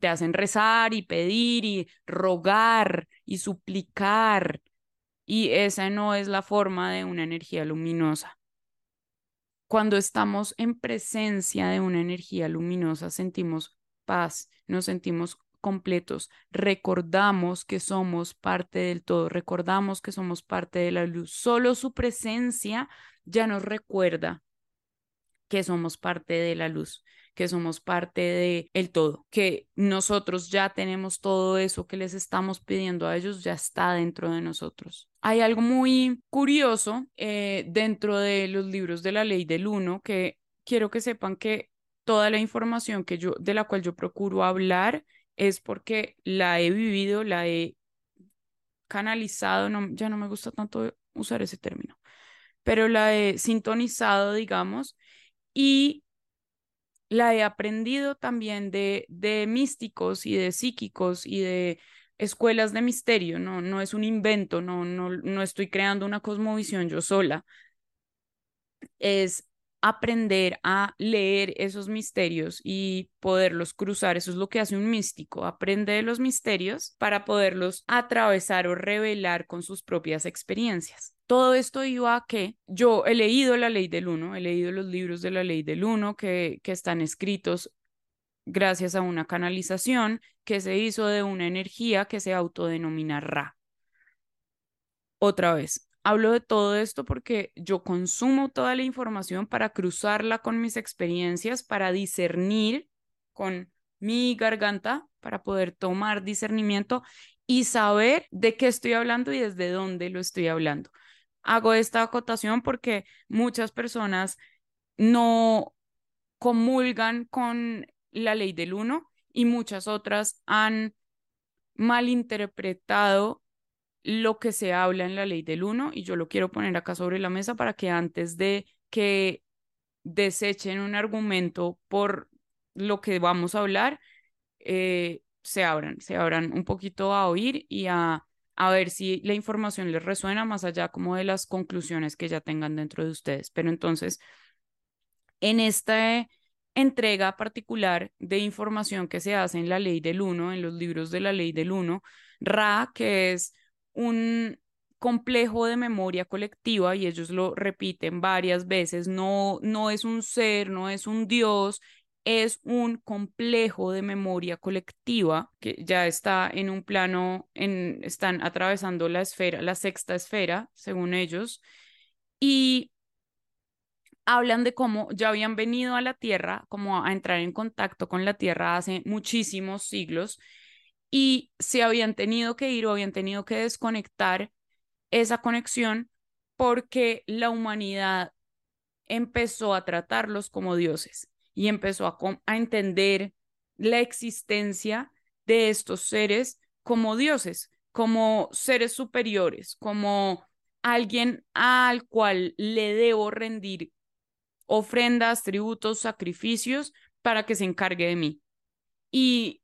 Te hacen rezar y pedir y rogar y suplicar. Y esa no es la forma de una energía luminosa. Cuando estamos en presencia de una energía luminosa, sentimos paz, nos sentimos completos, recordamos que somos parte del todo, recordamos que somos parte de la luz. Solo su presencia ya nos recuerda que somos parte de la luz que somos parte de el todo, que nosotros ya tenemos todo eso que les estamos pidiendo a ellos, ya está dentro de nosotros. Hay algo muy curioso eh, dentro de los libros de la ley del uno que quiero que sepan que toda la información que yo, de la cual yo procuro hablar es porque la he vivido, la he canalizado, no, ya no me gusta tanto usar ese término, pero la he sintonizado, digamos, y la he aprendido también de, de místicos y de psíquicos y de escuelas de misterio, no, no es un invento, no, no, no estoy creando una cosmovisión yo sola. Es aprender a leer esos misterios y poderlos cruzar. Eso es lo que hace un místico, aprende de los misterios para poderlos atravesar o revelar con sus propias experiencias. Todo esto iba a que yo he leído la ley del uno, he leído los libros de la ley del uno que, están escritos gracias a una canalización que se hizo de una energía que se autodenomina Ra. Otra vez, Hablo de todo esto porque yo consumo toda la información para cruzarla con mis experiencias, para discernir con mi garganta, para poder tomar discernimiento y saber de qué estoy hablando y desde dónde lo estoy hablando. Hago esta acotación porque muchas personas no comulgan con la ley del uno y muchas otras han malinterpretado lo que se habla en la ley del uno y yo lo quiero poner acá sobre la mesa para que antes de que desechen un argumento por lo que vamos a hablar, eh, se abran, se abran un poquito a oír y a, a ver si la información les resuena más allá como de las conclusiones que ya tengan dentro de ustedes. Pero entonces, en esta entrega particular de información que se hace en la ley del uno, en los libros de la ley del uno, Ra, que es un complejo de memoria colectiva y ellos lo repiten varias veces, no, no es un ser, no es un dios, es un complejo de memoria colectiva que ya está en un plano, en, están atravesando la esfera, la sexta esfera, según ellos, y hablan de cómo ya habían venido a la Tierra, como a entrar en contacto con la Tierra hace muchísimos siglos y se habían tenido que ir o habían tenido que desconectar esa conexión porque la humanidad empezó a tratarlos como dioses y empezó a, a entender la existencia de estos seres como dioses, como seres superiores, como alguien al cual le debo rendir ofrendas, tributos, sacrificios para que se encargue de mí. Y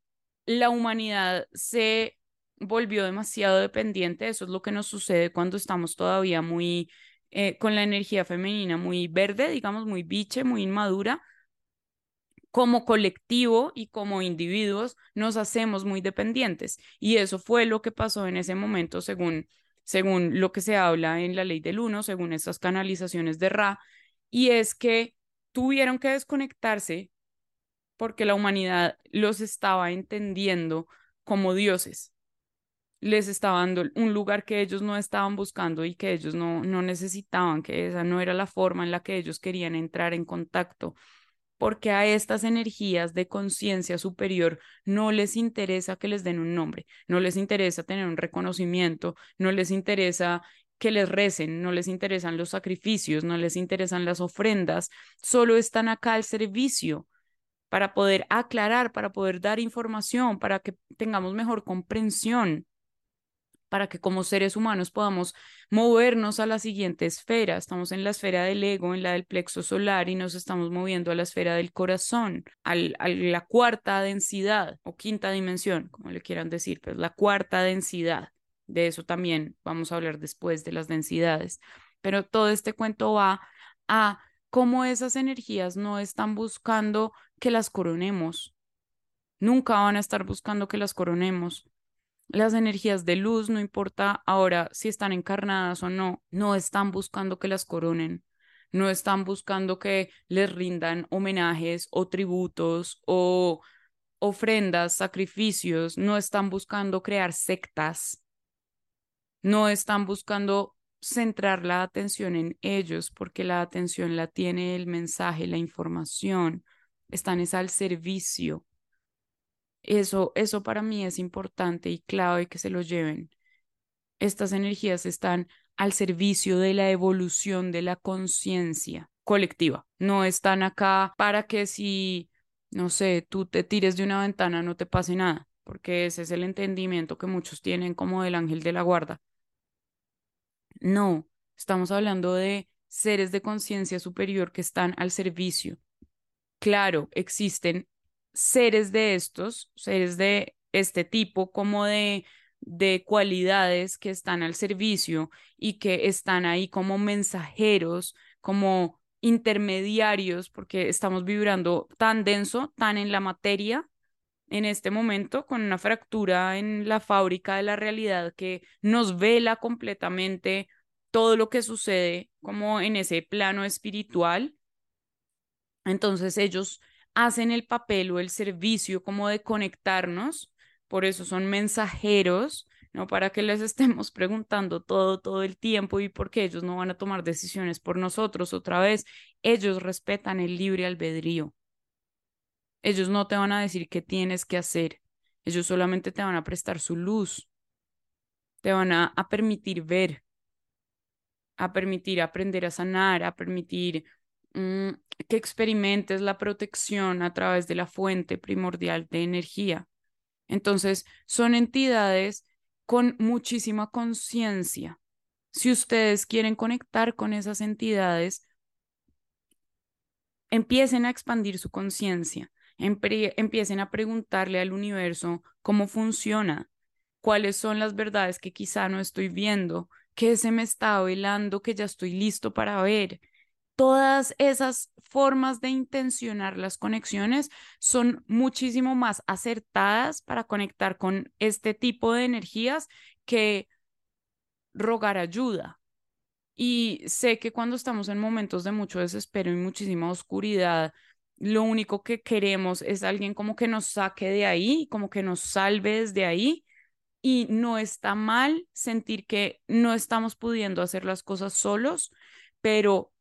la humanidad se volvió demasiado dependiente. Eso es lo que nos sucede cuando estamos todavía muy eh, con la energía femenina muy verde, digamos, muy biche, muy inmadura. Como colectivo y como individuos nos hacemos muy dependientes. Y eso fue lo que pasó en ese momento, según, según lo que se habla en la ley del uno, según estas canalizaciones de Ra. Y es que tuvieron que desconectarse porque la humanidad los estaba entendiendo como dioses. les estaba dando un lugar que ellos no estaban buscando y que ellos no, no necesitaban, que esa no era la forma en la que ellos querían entrar en contacto porque a estas energías de conciencia superior no les interesa que les den un nombre, no les interesa tener un reconocimiento, no les interesa que les recen, no les interesan los sacrificios, no les interesan las ofrendas, solo están acá al servicio para poder aclarar, para poder dar información, para que tengamos mejor comprensión para que como seres humanos podamos movernos a la siguiente esfera. Estamos en la esfera del ego, en la del plexo solar y nos estamos moviendo a la esfera del corazón, a la cuarta densidad o quinta dimensión, como le quieran decir, pero la cuarta densidad. De eso también vamos a hablar después de las densidades. Pero todo este cuento va a cómo esas energías no están buscando que las coronemos. Nunca van a estar buscando que las coronemos las energías de luz, no importa ahora si están encarnadas o no, no están buscando que las coronen, no están buscando que les rindan homenajes o tributos o ofrendas, sacrificios, no están buscando crear sectas, no están buscando centrar la atención en ellos porque la atención la tiene el mensaje, la información, están es al servicio eso, eso para mí es importante y clave que se lo lleven. Estas energías están al servicio de la evolución de la conciencia colectiva. No están acá para que si, no sé, tú te tires de una ventana no te pase nada, porque ese es el entendimiento que muchos tienen como del ángel de la guarda. No, estamos hablando de seres de conciencia superior que están al servicio. Claro, existen seres de estos, seres de este tipo, como de, de cualidades que están al servicio y que están ahí como mensajeros, como intermediarios, porque estamos vibrando tan denso, tan en la materia en este momento, con una fractura en la fábrica de la realidad que nos vela completamente todo lo que sucede como en ese plano espiritual. Entonces ellos hacen el papel o el servicio como de conectarnos, por eso son mensajeros, no para que les estemos preguntando todo, todo el tiempo y porque ellos no van a tomar decisiones por nosotros otra vez, ellos respetan el libre albedrío. Ellos no te van a decir qué tienes que hacer, ellos solamente te van a prestar su luz, te van a, a permitir ver, a permitir aprender a sanar, a permitir Mm, que experimentes la protección a través de la fuente primordial de energía. Entonces, son entidades con muchísima conciencia. Si ustedes quieren conectar con esas entidades, empiecen a expandir su conciencia, empiecen a preguntarle al universo cómo funciona, cuáles son las verdades que quizá no estoy viendo, qué se me está velando que ya estoy listo para ver, todas esas formas de intencionar las conexiones son muchísimo más acertadas para conectar con este tipo de energías que rogar ayuda. Y sé que cuando estamos en momentos de mucho desespero y muchísima oscuridad, lo único que queremos es alguien como que nos saque de ahí, como que nos salve desde ahí. Y no está mal sentir que no estamos pudiendo hacer las cosas solos, pero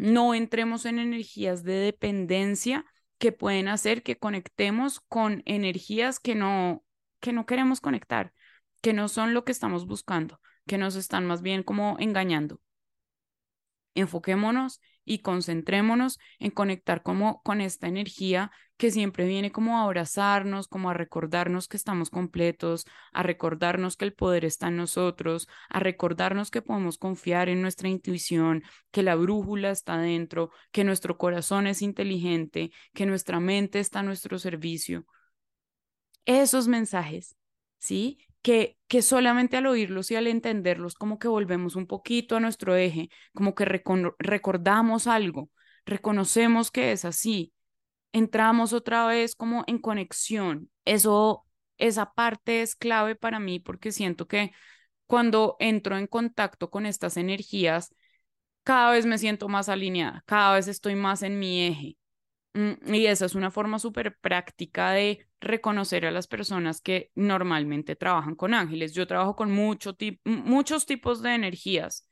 no entremos en energías de dependencia que pueden hacer que conectemos con energías que no, que no queremos conectar, que no son lo que estamos buscando, que nos están más bien como engañando. Enfoquémonos y concentrémonos en conectar como con esta energía que siempre viene como a abrazarnos, como a recordarnos que estamos completos, a recordarnos que el poder está en nosotros, a recordarnos que podemos confiar en nuestra intuición, que la brújula está dentro, que nuestro corazón es inteligente, que nuestra mente está a nuestro servicio. Esos mensajes, ¿sí? que, que solamente al oírlos y al entenderlos como que volvemos un poquito a nuestro eje, como que recordamos algo, reconocemos que es así, entramos otra vez como en conexión. Eso, esa parte es clave para mí porque siento que cuando entro en contacto con estas energías, cada vez me siento más alineada, cada vez estoy más en mi eje. Mm, y esa es una forma súper práctica de reconocer a las personas que normalmente trabajan con ángeles. Yo trabajo con mucho muchos tipos de energías.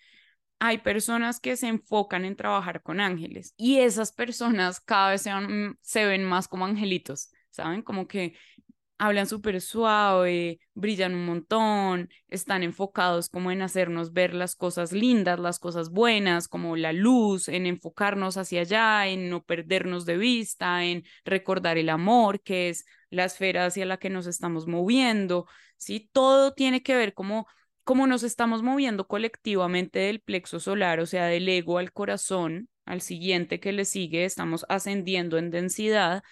Hay personas que se enfocan en trabajar con ángeles y esas personas cada vez se, ven más como angelitos, ¿saben? Como que hablan súper suave, brillan un montón, están enfocados como en hacernos ver las cosas lindas, las cosas buenas, como la luz, en enfocarnos hacia allá, en no perdernos de vista, en recordar el amor, que es la esfera hacia la que nos estamos moviendo, ¿sí? Todo tiene que ver como cómo nos estamos moviendo colectivamente del plexo solar, o sea, del ego al corazón, al siguiente que le sigue, estamos ascendiendo en densidad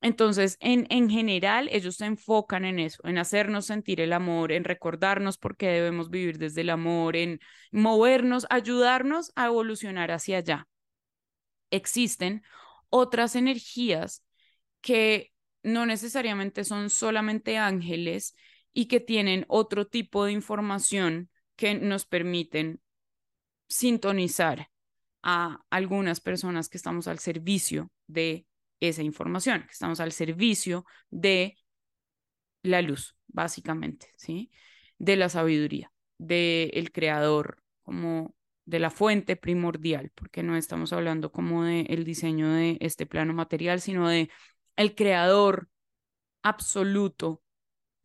entonces, en, en general, ellos se enfocan en eso, en hacernos sentir el amor, en recordarnos por qué debemos vivir desde el amor, en movernos, ayudarnos a evolucionar hacia allá. Existen otras energías que no necesariamente son solamente ángeles y que tienen otro tipo de información que nos permiten sintonizar a algunas personas que estamos al servicio de esa información, que estamos al servicio de la luz, básicamente, ¿sí? De la sabiduría, del el creador, como de la fuente primordial, porque no estamos hablando como de el diseño de este plano material, sino de el creador absoluto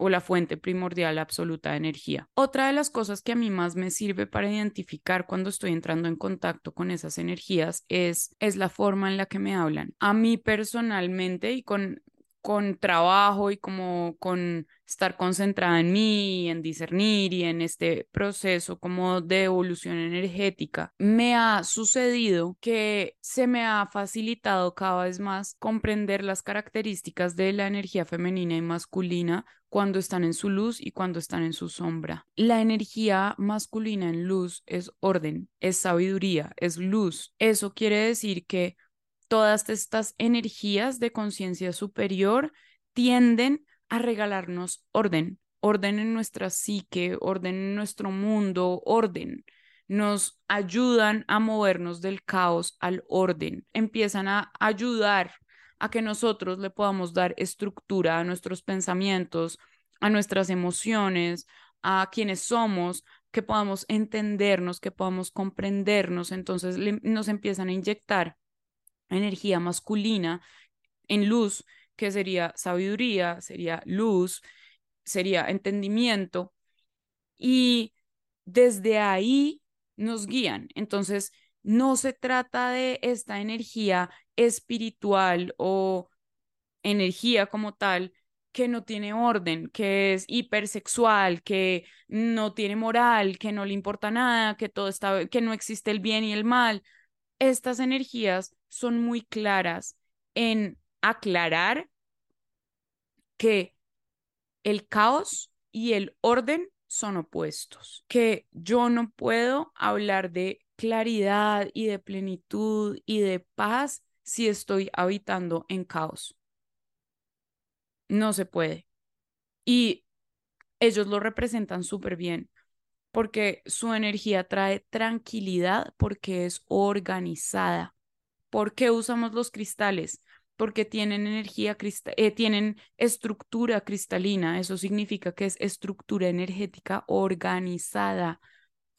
o la fuente primordial absoluta de energía. Otra de las cosas que a mí más me sirve para identificar cuando estoy entrando en contacto con esas energías es, es la forma en la que me hablan. A mí personalmente y con con trabajo y como con estar concentrada en mí, en discernir y en este proceso como de evolución energética, me ha sucedido que se me ha facilitado cada vez más comprender las características de la energía femenina y masculina cuando están en su luz y cuando están en su sombra. La energía masculina en luz es orden, es sabiduría, es luz. Eso quiere decir que todas estas energías de conciencia superior tienden a regalarnos orden, orden en nuestra psique, orden en nuestro mundo, orden. Nos ayudan a movernos del caos al orden, empiezan a ayudar a que nosotros le podamos dar estructura a nuestros pensamientos, a nuestras emociones, a quienes somos, que podamos entendernos, que podamos comprendernos. Entonces nos empiezan a inyectar energía masculina en luz, que sería sabiduría, sería luz, sería entendimiento. Y desde ahí nos guían. Entonces, no se trata de esta energía espiritual o energía como tal que no tiene orden, que es hipersexual, que no tiene moral, que no le importa nada, que todo está que no existe el bien y el mal. Estas energías son muy claras en aclarar que el caos y el orden son opuestos, que yo no puedo hablar de claridad y de plenitud y de paz si estoy habitando en caos. No se puede. Y ellos lo representan súper bien porque su energía trae tranquilidad porque es organizada. ¿Por qué usamos los cristales? Porque tienen energía, eh, tienen estructura cristalina. Eso significa que es estructura energética organizada.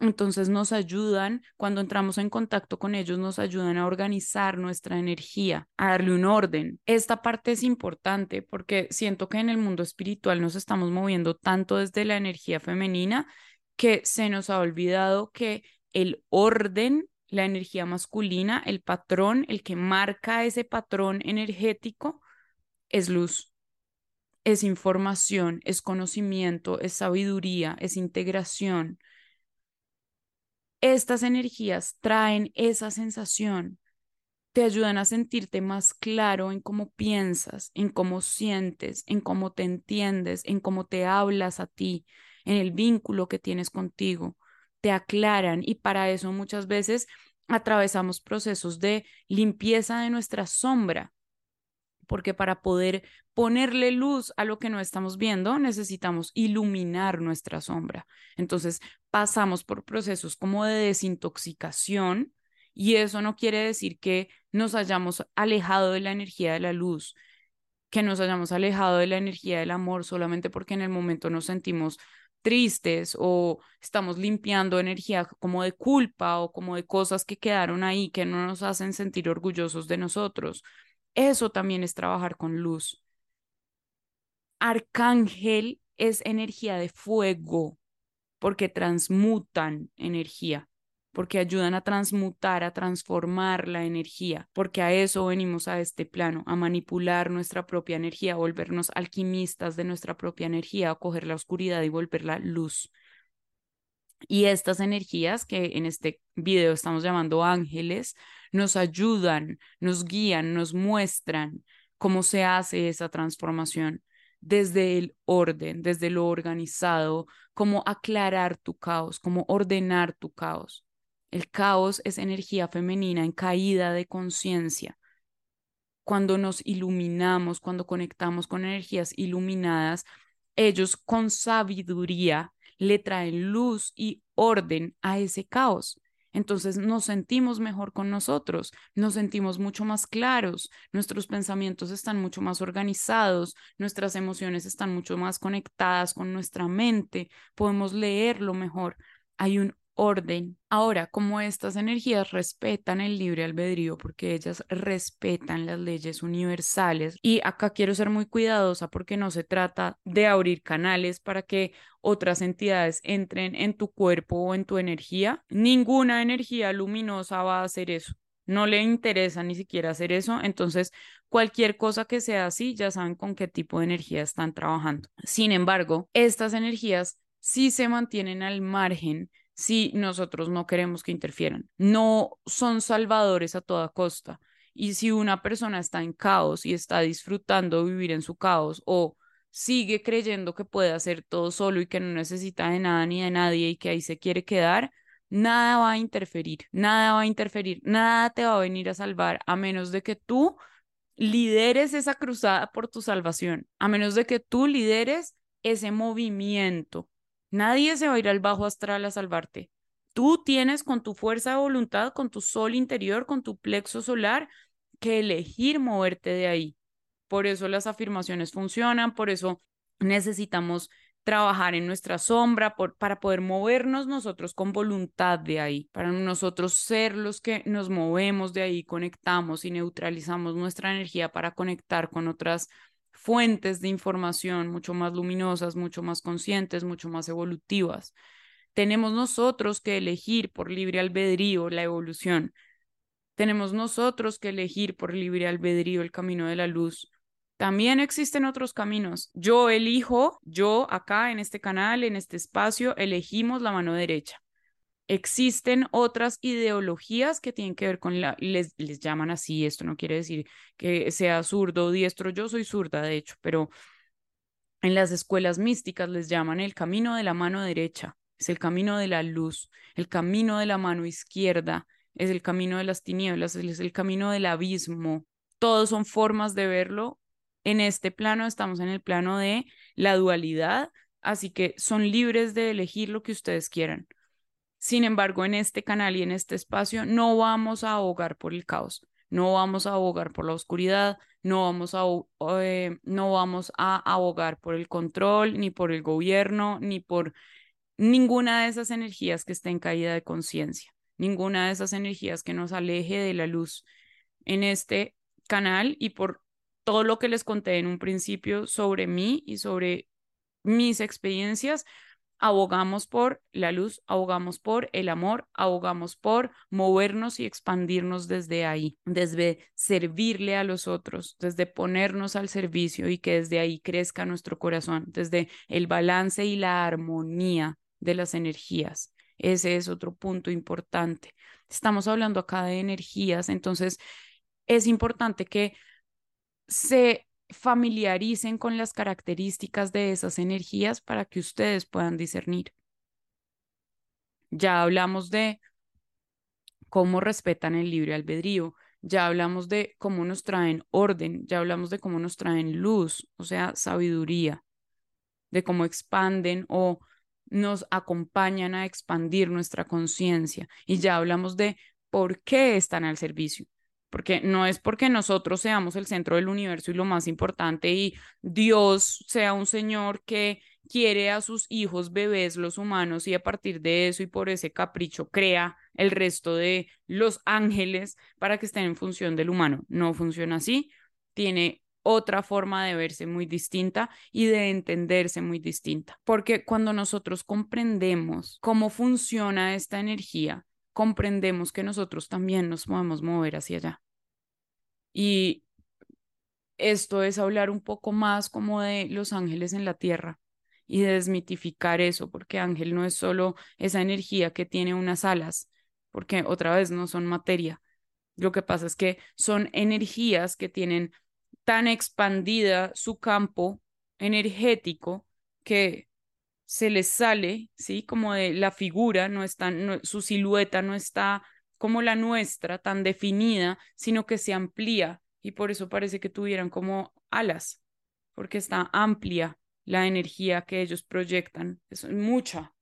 Entonces nos ayudan, cuando entramos en contacto con ellos, nos ayudan a organizar nuestra energía, a darle un orden. Esta parte es importante porque siento que en el mundo espiritual nos estamos moviendo tanto desde la energía femenina que se nos ha olvidado que el orden la energía masculina, el patrón, el que marca ese patrón energético, es luz, es información, es conocimiento, es sabiduría, es integración. Estas energías traen esa sensación, te ayudan a sentirte más claro en cómo piensas, en cómo sientes, en cómo te entiendes, en cómo te hablas a ti, en el vínculo que tienes contigo te aclaran y para eso muchas veces atravesamos procesos de limpieza de nuestra sombra, porque para poder ponerle luz a lo que no estamos viendo, necesitamos iluminar nuestra sombra. Entonces, pasamos por procesos como de desintoxicación Y eso no quiere decir que nos hayamos alejado de la energía de la luz, que nos hayamos alejado de la energía del amor solamente porque en el momento nos sentimos tristes o estamos limpiando energía como de culpa o como de cosas que quedaron ahí que no nos hacen sentir orgullosos de nosotros. Eso también es trabajar con luz. Arcángel es energía de fuego porque transmutan energía porque ayudan a transmutar, a transformar la energía, porque a eso venimos a este plano, a manipular nuestra propia energía, a volvernos alquimistas de nuestra propia energía, a coger la oscuridad y volverla luz. Y estas energías que en este video estamos llamando ángeles, nos ayudan, nos guían, nos muestran cómo se hace esa transformación desde el orden, desde lo organizado, cómo aclarar tu caos, cómo ordenar tu caos. El caos es energía femenina en caída de conciencia. Cuando nos iluminamos, cuando conectamos con energías iluminadas, ellos con sabiduría le traen luz y orden a ese caos. Entonces nos sentimos mejor con nosotros, nos sentimos mucho más claros, nuestros pensamientos están mucho más organizados, nuestras emociones están mucho más conectadas con nuestra mente, podemos leerlo mejor. Hay un orden. Ahora, como estas energías respetan el libre albedrío, porque ellas respetan las leyes universales, y acá quiero ser muy cuidadosa porque no se trata de abrir canales para que otras entidades entren en tu cuerpo o en tu energía. Ninguna energía luminosa va a hacer eso. No le interesa ni siquiera hacer eso. Entonces, cualquier cosa que sea así, ya saben con qué tipo de energía están trabajando. Sin embargo, estas energías sí se mantienen al margen si nosotros no queremos que interfieran. No son salvadores a toda costa. Y si una persona está en caos y está disfrutando vivir en su caos o sigue creyendo que puede hacer todo solo y que no necesita de nada ni de nadie y que ahí se quiere quedar, nada va a interferir, nada va a interferir, nada te va a venir a salvar a menos de que tú lideres esa cruzada por tu salvación, a menos de que tú lideres ese movimiento Nadie se va a ir al bajo astral a salvarte. Tú tienes con tu fuerza de voluntad, con tu sol interior, con tu plexo solar, que elegir moverte de ahí. Por eso las afirmaciones funcionan, por eso necesitamos trabajar en nuestra sombra para poder movernos nosotros con voluntad de ahí, para nosotros ser los que nos movemos de ahí, conectamos y neutralizamos nuestra energía para conectar con otras fuentes de información mucho más luminosas, mucho más conscientes, mucho más evolutivas. Tenemos nosotros que elegir por libre albedrío la evolución. Tenemos nosotros que elegir por libre albedrío el camino de la luz. También existen otros caminos. Yo elijo, yo acá en este canal, en este espacio, elegimos la mano derecha existen otras ideologías que tienen que ver con la, les, les llaman así, esto no quiere decir que sea zurdo o diestro, yo soy zurda de hecho, pero en las escuelas místicas les llaman el camino de la mano derecha, es el camino de la luz, el camino de la mano izquierda, es el camino de las tinieblas, es el camino del abismo, todos son formas de verlo. En este plano estamos en el plano de la dualidad, así que son libres de elegir lo que ustedes quieran. Sin embargo, en este canal y en este espacio no vamos a abogar por el caos, no vamos a abogar por la oscuridad, no vamos a, eh, no vamos a abogar por el control, ni por el gobierno, ni por ninguna de esas energías que esté en caída de conciencia, ninguna de esas energías que nos aleje de la luz. En este canal y por todo lo que les conté en un principio sobre mí y sobre mis experiencias, abogamos por la luz, abogamos por el amor, abogamos por movernos y expandirnos desde ahí, desde servirle a los otros, desde ponernos al servicio y que desde ahí crezca nuestro corazón, desde el balance y la armonía de las energías. Ese es otro punto importante. Estamos hablando acá de energías, entonces es importante que se familiaricen con las características de esas energías para que ustedes puedan discernir. Ya hablamos de cómo respetan el libre albedrío, ya hablamos de cómo nos traen orden, ya hablamos de cómo nos traen luz, o sea, sabiduría, de cómo expanden o nos acompañan a expandir nuestra conciencia. Y ya hablamos de por qué están al servicio. Porque no es porque nosotros seamos el centro del universo y lo más importante y Dios sea un Señor que quiere a sus hijos bebés, los humanos, y a partir de eso y por ese capricho crea el resto de los ángeles para que estén en función del humano. No funciona así, tiene otra forma de verse muy distinta y de entenderse muy distinta. Porque cuando nosotros comprendemos cómo funciona esta energía, comprendemos que nosotros también nos podemos mover hacia allá. Y esto es hablar un poco más como de los ángeles en la tierra y desmitificar eso, porque ángel no es solo esa energía que tiene unas alas, porque otra vez no son materia. Lo que pasa es que son energías que tienen tan expandida su campo energético que se les sale, ¿sí? Como de la figura, no está, su silueta no está como la nuestra, tan definida, sino que se amplía y por eso parece que tuvieran como alas, porque está amplia la energía que ellos proyectan, es mucha,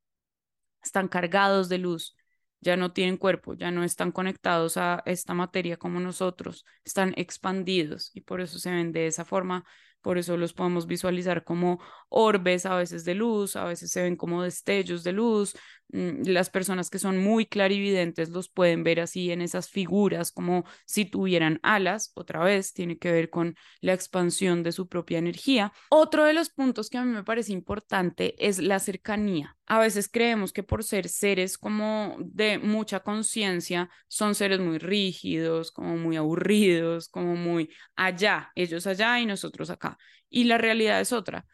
están cargados de luz ya no tienen cuerpo, ya no están conectados a esta materia como nosotros, están expandidos y por eso se ven de esa forma, por eso los podemos visualizar como orbes a veces de luz, a veces se ven como destellos de luz. Mm, las personas que son muy clarividentes los pueden ver así en esas figuras como si tuvieran alas, otra vez tiene que ver con la expansión de su propia energía. Otro de los puntos que a mí me parece importante es la cercanía. A veces creemos que por ser seres como de mucha conciencia, son seres muy rígidos, como muy aburridos, como muy allá, ellos allá y nosotros acá. Y la realidad es otra.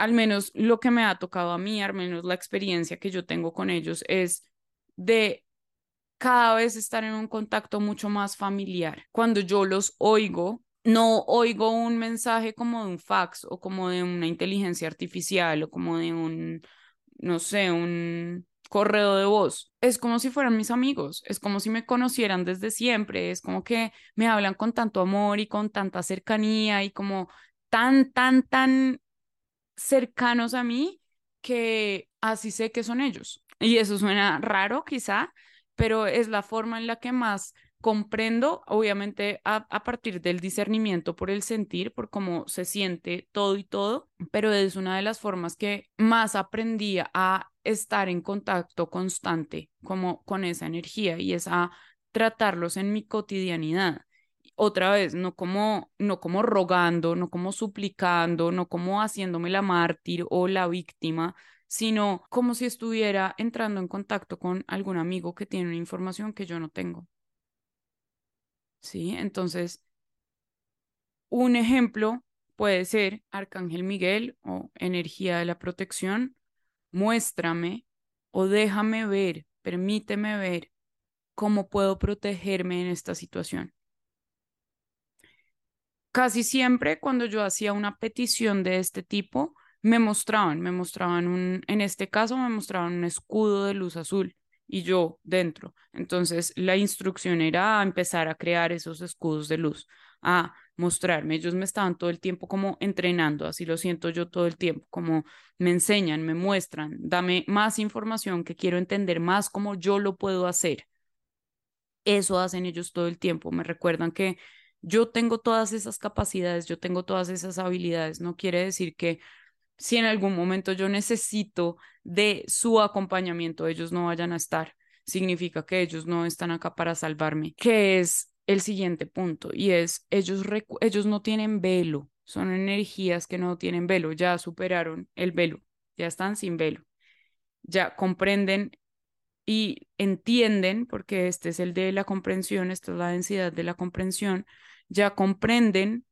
Al menos lo que me ha tocado a mí, al menos la experiencia que yo tengo con ellos es de cada vez estar en un contacto mucho más familiar. Cuando yo los oigo, no oigo un mensaje como de un fax o como de una inteligencia artificial o como de un no sé, un correo de voz. Es como si fueran mis amigos, es como si me conocieran desde siempre, es como que me hablan con tanto amor y con tanta cercanía y como tan, tan, tan cercanos a mí que así sé que son ellos. Y eso suena raro quizá, pero es la forma en la que más comprendo, obviamente a, partir del discernimiento por el sentir, por cómo se siente todo y todo, pero es una de las formas que más aprendí a estar en contacto constante como con esa energía y es a tratarlos en mi cotidianidad. Otra vez, no como, no como rogando, no como suplicando, no como haciéndome la mártir o la víctima, sino como si estuviera entrando en contacto con algún amigo que tiene una información que yo no tengo. ¿sí? Entonces, un ejemplo puede ser Arcángel Miguel o energía de la protección, muéstrame o déjame ver, permíteme ver cómo puedo protegerme en esta situación. Casi siempre cuando yo hacía una petición de este tipo, me mostraban, me mostraban un, en este caso me mostraban un escudo de luz azul y yo dentro. Entonces, la instrucción era empezar a crear esos escudos de luz, a mostrarme. Ellos me estaban todo el tiempo como entrenando, así lo siento yo todo el tiempo, como me enseñan, me muestran, dame más información que quiero entender más cómo yo lo puedo hacer. Eso hacen ellos todo el tiempo, me recuerdan que yo tengo todas esas capacidades, yo tengo todas esas habilidades, no quiere decir que si en algún momento yo necesito de su acompañamiento, ellos no vayan a estar. Significa que ellos no están acá para salvarme, que es el siguiente punto, y es, ellos, ellos no tienen velo, son energías que no tienen velo, ya superaron el velo, ya están sin velo, ya comprenden y entienden, porque este es el de la comprensión, esta es la densidad de la comprensión, ya comprenden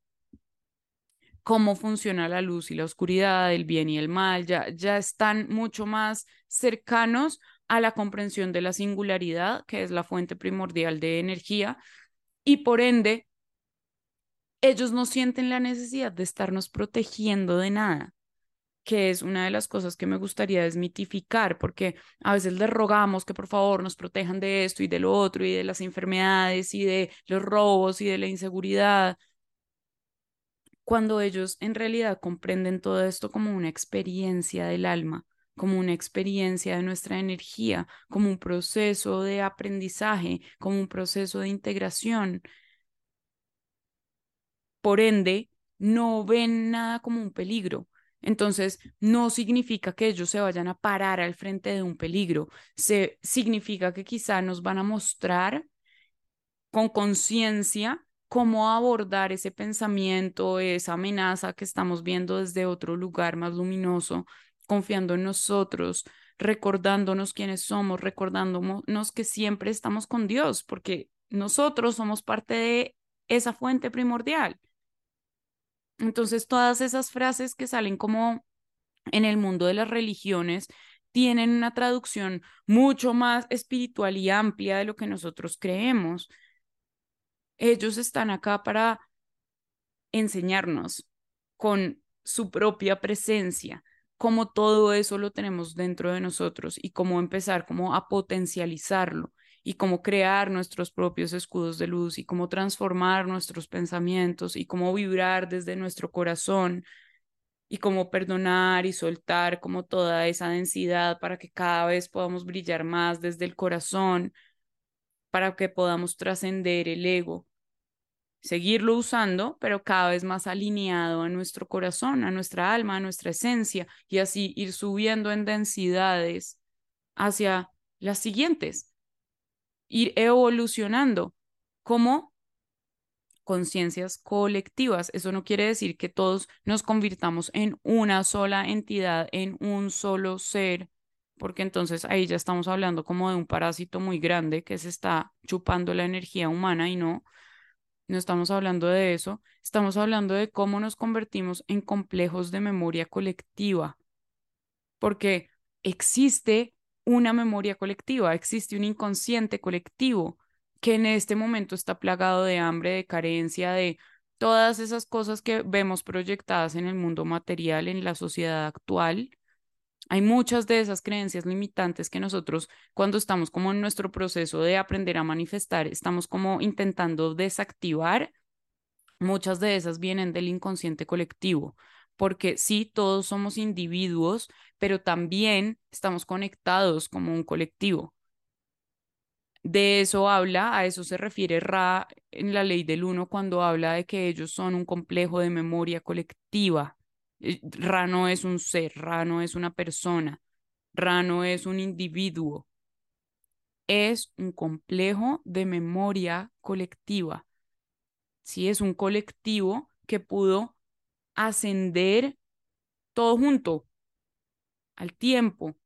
cómo funciona la luz y la oscuridad, el bien y el mal, ya, ya están mucho más cercanos a la comprensión de la singularidad, que es la fuente primordial de energía, y por ende, ellos no sienten la necesidad de estarnos protegiendo de nada que es una de las cosas que me gustaría desmitificar, porque a veces les rogamos que por favor nos protejan de esto y de lo otro y de las enfermedades y de los robos y de la inseguridad, cuando ellos en realidad comprenden todo esto como una experiencia del alma, como una experiencia de nuestra energía, como un proceso de aprendizaje, como un proceso de integración. Por ende, no ven nada como un peligro. Entonces, no significa que ellos se vayan a parar al frente de un peligro. Se, significa que quizá nos van a mostrar con conciencia cómo abordar ese pensamiento, esa amenaza que estamos viendo desde otro lugar más luminoso, confiando en nosotros, recordándonos quiénes somos, recordándonos que siempre estamos con Dios, porque nosotros somos parte de esa fuente primordial. Entonces, todas esas frases que salen como en el mundo de las religiones tienen una traducción mucho más espiritual y amplia de lo que nosotros creemos. Ellos están acá para enseñarnos con su propia presencia, cómo todo eso lo tenemos dentro de nosotros y cómo empezar como a potencializarlo y cómo crear nuestros propios escudos de luz y cómo transformar nuestros pensamientos y cómo vibrar desde nuestro corazón y cómo perdonar y soltar como toda esa densidad para que cada vez podamos brillar más desde el corazón, para que podamos trascender el ego. Seguirlo usando, pero cada vez más alineado a nuestro corazón, a nuestra alma, a nuestra esencia, y así ir subiendo en densidades hacia las siguientes, ir evolucionando como conciencias colectivas. Eso no quiere decir que todos nos convirtamos en una sola entidad, en un solo ser, porque entonces ahí ya estamos hablando como de un parásito muy grande que se está chupando la energía humana y no, no estamos hablando de eso, estamos hablando de cómo nos convertimos en complejos de memoria colectiva, porque existe una memoria colectiva, existe un inconsciente colectivo que en este momento está plagado de hambre, de carencia, de todas esas cosas que vemos proyectadas en el mundo material, en la sociedad actual, hay muchas de esas creencias limitantes que nosotros cuando estamos como en nuestro proceso de aprender a manifestar, estamos como intentando desactivar. Muchas de esas vienen del inconsciente colectivo, porque sí, todos somos individuos, pero también estamos conectados como un colectivo. De eso habla, a eso se refiere Ra en la ley del uno cuando habla de que ellos son un complejo de memoria colectiva. Eh, Ra no es un ser, Ra no es una persona, Ra no es un individuo, es un complejo de memoria colectiva. Sí, es un colectivo que pudo ascender todo junto al tiempo.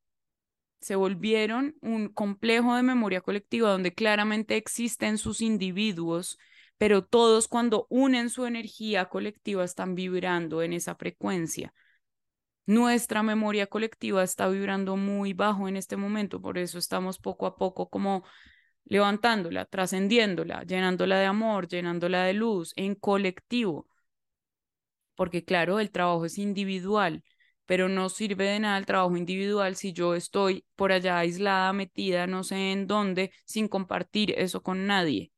Se volvieron un complejo de memoria colectiva donde claramente existen sus individuos pero todos cuando unen su energía colectiva están vibrando en esa frecuencia. Nuestra memoria colectiva está vibrando muy bajo en este momento, por eso estamos poco a poco como levantándola, trascendiéndola, llenándola de amor, llenándola de luz en colectivo. Porque claro, el trabajo es individual, pero no sirve de nada el trabajo individual si yo estoy por allá aislada, metida, no sé en dónde, sin compartir eso con nadie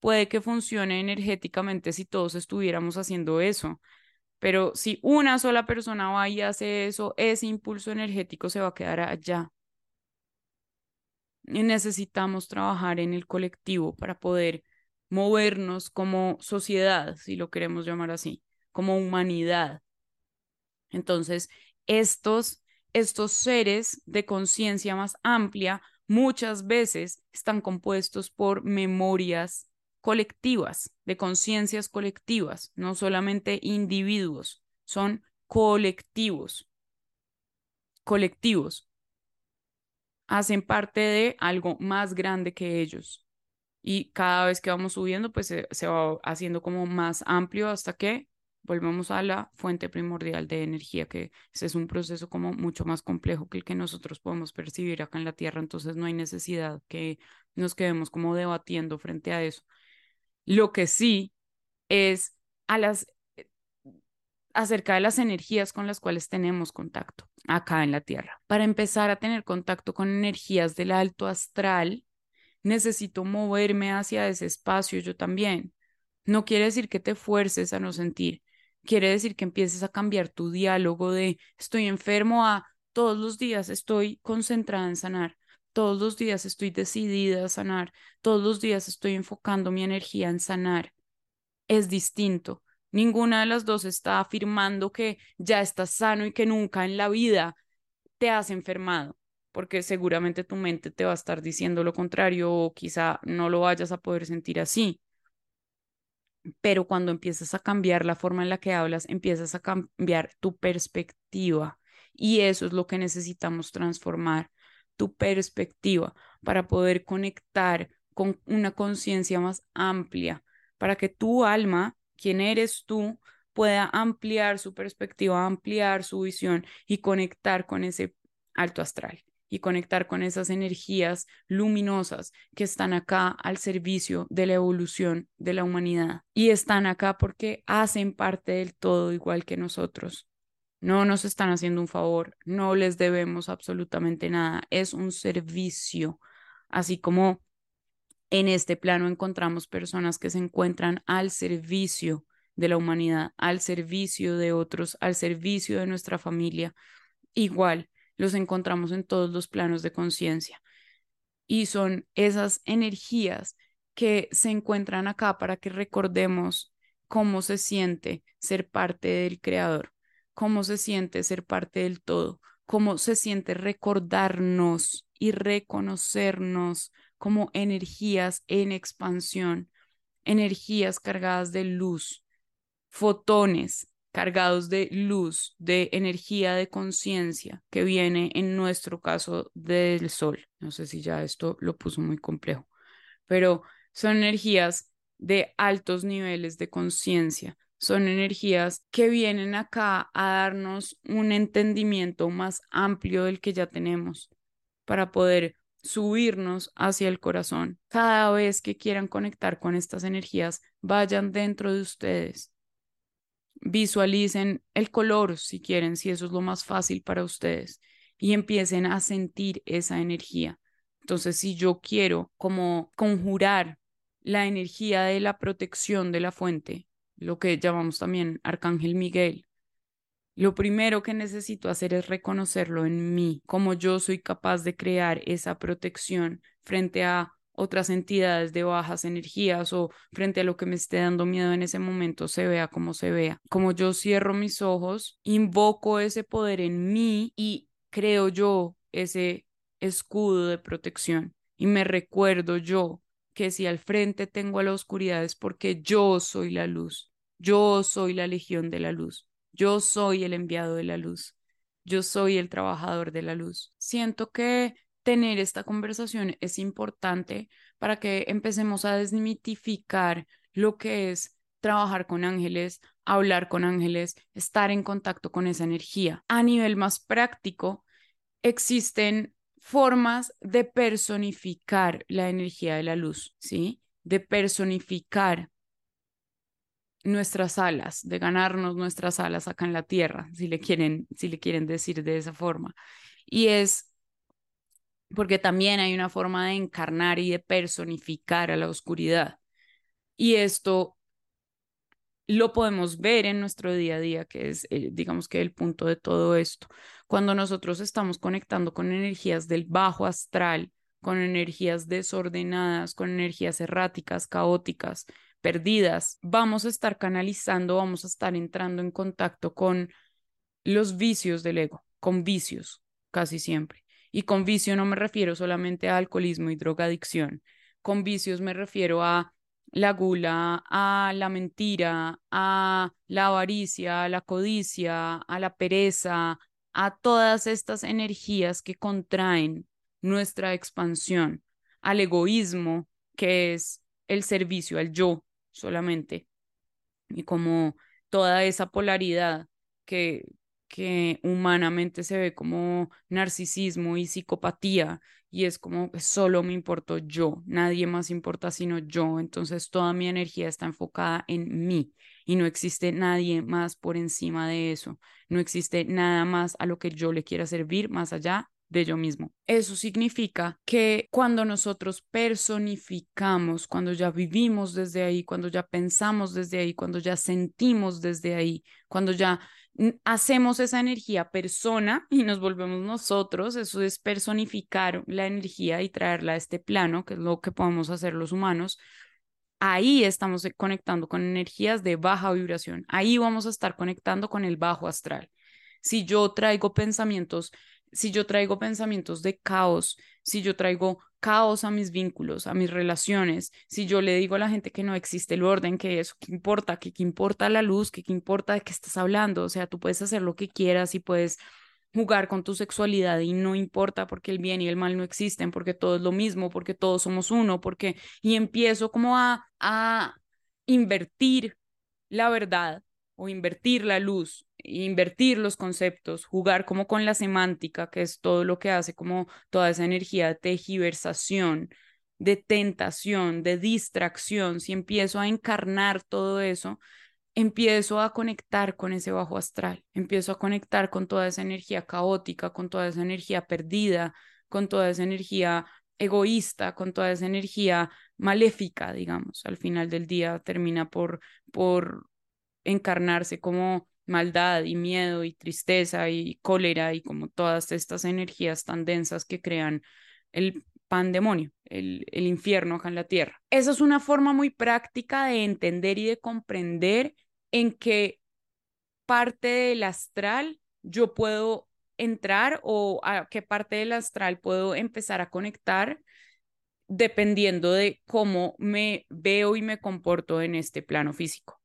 puede que funcione energéticamente si todos estuviéramos haciendo eso. Pero si una sola persona va y hace eso, ese impulso energético se va a quedar allá. Y necesitamos trabajar en el colectivo para poder movernos como sociedad, si lo queremos llamar así, como humanidad. Entonces, estos, estos seres de conciencia más amplia muchas veces están compuestos por memorias colectivas, de conciencias colectivas, no solamente individuos, son colectivos. Colectivos. Hacen parte de algo más grande que ellos. Y cada vez que vamos subiendo, pues se, va haciendo como más amplio hasta que volvemos a la fuente primordial de energía, que ese es un proceso como mucho más complejo que el que nosotros podemos percibir acá en la Tierra, entonces no hay necesidad que nos quedemos como debatiendo frente a eso. Lo que sí es a las eh, acerca de las energías con las cuales tenemos contacto acá en la Tierra. Para empezar a tener contacto con energías del alto astral, necesito moverme hacia ese espacio yo también. No quiere decir que te fuerces a no sentir, quiere decir que empieces a cambiar tu diálogo de estoy enfermo a todos los días estoy concentrada en sanar, todos los días estoy decidida a sanar, todos los días estoy enfocando mi energía en sanar, es distinto. Ninguna de las dos está afirmando que ya estás sano y que nunca en la vida te has enfermado, porque seguramente tu mente te va a estar diciendo lo contrario o quizá no lo vayas a poder sentir así. Pero cuando empiezas a cambiar la forma en la que hablas, empiezas a cambiar tu perspectiva y eso es lo que necesitamos transformar, tu perspectiva para poder conectar con una conciencia más amplia, para que tu alma, quien eres tú, pueda ampliar su perspectiva, ampliar su visión y conectar con ese alto astral y conectar con esas energías luminosas que están acá al servicio de la evolución de la humanidad. Y están acá porque hacen parte del todo igual que nosotros. No nos están haciendo un favor, no les debemos absolutamente nada, es un servicio, así como en este plano encontramos personas que se encuentran al servicio de la humanidad, al servicio de otros, al servicio de nuestra familia. Igual, los encontramos en todos los planos de conciencia. Y son esas energías que se encuentran acá para que recordemos cómo se siente ser parte del Creador, cómo se siente ser parte del todo, cómo se siente recordarnos y reconocernos como energías en expansión, energías cargadas de luz, fotones cargados de luz, de energía de conciencia que viene en nuestro caso del sol. No sé si ya esto lo puso muy complejo, pero son energías de altos niveles de conciencia. Son energías que vienen acá a darnos un entendimiento más amplio del que ya tenemos para poder subirnos hacia el corazón. Cada vez que quieran conectar con estas energías, vayan dentro de ustedes. Visualicen el color si quieren, si eso es lo más fácil para ustedes, y empiecen a sentir esa energía. Entonces, si yo quiero como conjurar la energía de la protección de la fuente, lo que llamamos también Arcángel Miguel, lo primero que necesito hacer es reconocerlo en mí, como yo soy capaz de crear esa protección frente a otras entidades de bajas energías o frente a lo que me esté dando miedo en ese momento, se vea como se vea. Como yo cierro mis ojos, invoco ese poder en mí y creo yo ese escudo de protección y me recuerdo yo que si al frente tengo a la oscuridad es porque yo soy la luz, yo soy la legión de la luz. Yo soy el enviado de la luz. Yo soy el trabajador de la luz. Siento que tener esta conversación es importante para que empecemos a desmitificar lo que es trabajar con ángeles, hablar con ángeles, estar en contacto con esa energía. A nivel más práctico, existen formas de personificar la energía de la luz, ¿sí? De personificar nuestras alas, de ganarnos nuestras alas acá en la tierra, si le quieren, si le quieren decir de esa forma. Y es porque también hay una forma de encarnar y de personificar a la oscuridad. Y esto lo podemos ver en nuestro día a día, que es, eh, digamos que el punto de todo esto. Cuando nosotros estamos conectando con energías del bajo astral, con energías desordenadas, con energías erráticas, caóticas, perdidas, vamos a estar canalizando, vamos a estar entrando en contacto con los vicios del ego, con vicios casi siempre. Y con vicio no me refiero solamente a alcoholismo y drogadicción. Con vicios me refiero a la gula, a la mentira, a la avaricia, a la codicia, a la pereza, a todas estas energías que contraen nuestra expansión, al egoísmo, que es el servicio al yo, solamente. Y como toda esa polaridad que, que humanamente se ve como narcisismo y psicopatía y es como solo me importo yo, nadie más importa sino yo, entonces toda mi energía está enfocada en mí y no existe nadie más por encima de eso, no existe nada más a lo que yo le quiera servir más allá de yo mismo. Eso significa que cuando nosotros personificamos, cuando ya vivimos desde ahí, cuando ya pensamos desde ahí, cuando ya sentimos desde ahí, cuando ya hacemos esa energía persona y nos volvemos nosotros, eso es personificar la energía y traerla a este plano, que es lo que podemos hacer los humanos, ahí estamos conectando con energías de baja vibración, ahí vamos a estar conectando con el bajo astral. Si yo traigo pensamientos, si yo traigo pensamientos de caos, si yo traigo caos a mis vínculos, a mis relaciones, si yo le digo a la gente que no existe el orden, que eso, ¿qué importa? ¿Qué, qué importa la luz? ¿Qué, ¿Qué importa de qué estás hablando? O sea, tú puedes hacer lo que quieras y puedes jugar con tu sexualidad y no importa porque el bien y el mal no existen, porque todo es lo mismo, porque todos somos uno, porque y empiezo como a, a invertir la verdad o invertir la luz, invertir los conceptos, jugar como con la semántica, que es todo lo que hace como toda esa energía de tejiversación, de tentación, de distracción, si empiezo a encarnar todo eso, empiezo a conectar con ese bajo astral, empiezo a conectar con toda esa energía caótica, con toda esa energía perdida, con toda esa energía egoísta, con toda esa energía maléfica, digamos. Al final del día termina por, por encarnarse como maldad y miedo y tristeza y cólera y como todas estas energías tan densas que crean el pandemonio, el, el infierno acá en la tierra. Esa es una forma muy práctica de entender y de comprender en qué parte del astral yo puedo entrar o a qué parte del astral puedo empezar a conectar dependiendo de cómo me veo y me comporto en este plano físico.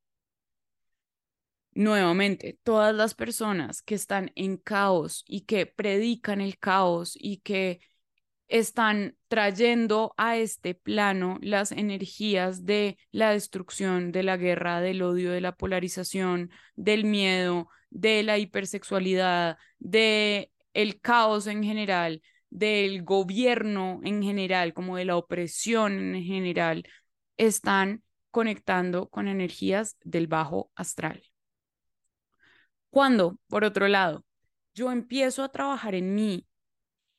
Nuevamente, todas las personas que están en caos y que predican el caos y que están trayendo a este plano las energías de la destrucción, de la guerra, del odio, de la polarización, del miedo, de la hipersexualidad, de el caos en general, del gobierno en general, como de la opresión en general, están conectando con energías del bajo astral. Cuando, por otro lado, yo empiezo a trabajar en mí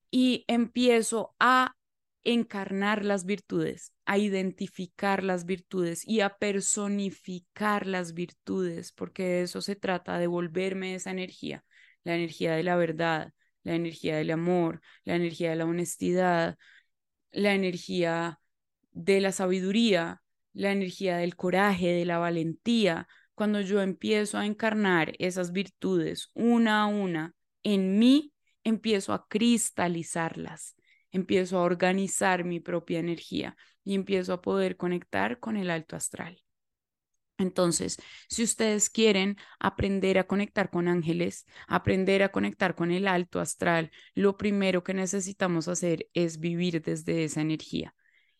y empiezo a encarnar las virtudes, a identificar las virtudes y a personificar las virtudes, porque de eso se trata, de volverme esa energía, la energía de la verdad, la energía del amor, la energía de la honestidad, la energía de la sabiduría, la energía del coraje, de la valentía, cuando yo empiezo a encarnar esas virtudes una a una en mí, empiezo a cristalizarlas, empiezo a organizar mi propia energía y empiezo a poder conectar con el alto astral. Entonces, si ustedes quieren aprender a conectar con ángeles, aprender a conectar con el alto astral, lo primero que necesitamos hacer es vivir desde esa energía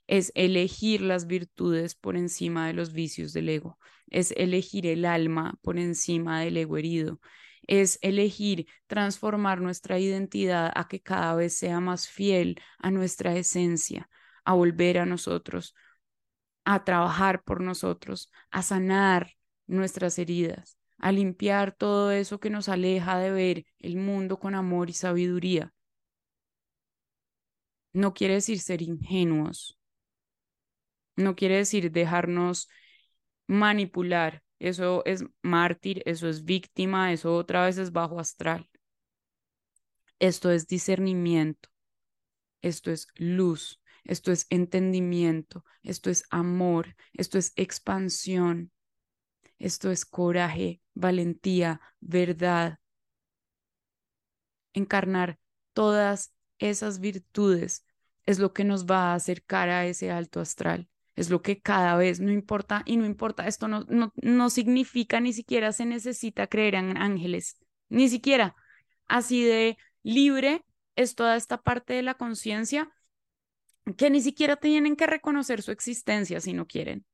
es elegir las virtudes por encima de los vicios del ego, es elegir el alma por encima del ego herido, es elegir transformar nuestra identidad a que cada vez sea más fiel a nuestra esencia, a volver a nosotros, a trabajar por nosotros, a sanar nuestras heridas, a limpiar todo eso que nos aleja de ver el mundo con amor y sabiduría. No quiere decir ser ingenuos, no quiere decir dejarnos manipular. Eso es mártir, eso es víctima, eso otra vez es bajo astral. Esto es discernimiento, esto es luz, esto es entendimiento, esto es amor, esto es expansión, esto es coraje, valentía, verdad. Encarnar todas esas virtudes es lo que nos va a acercar a ese alto astral es lo que cada vez no importa y no importa, esto no, no, no significa ni siquiera se necesita creer en ángeles, ni siquiera así de libre es toda esta parte de la conciencia que ni siquiera tienen que reconocer su existencia si no quieren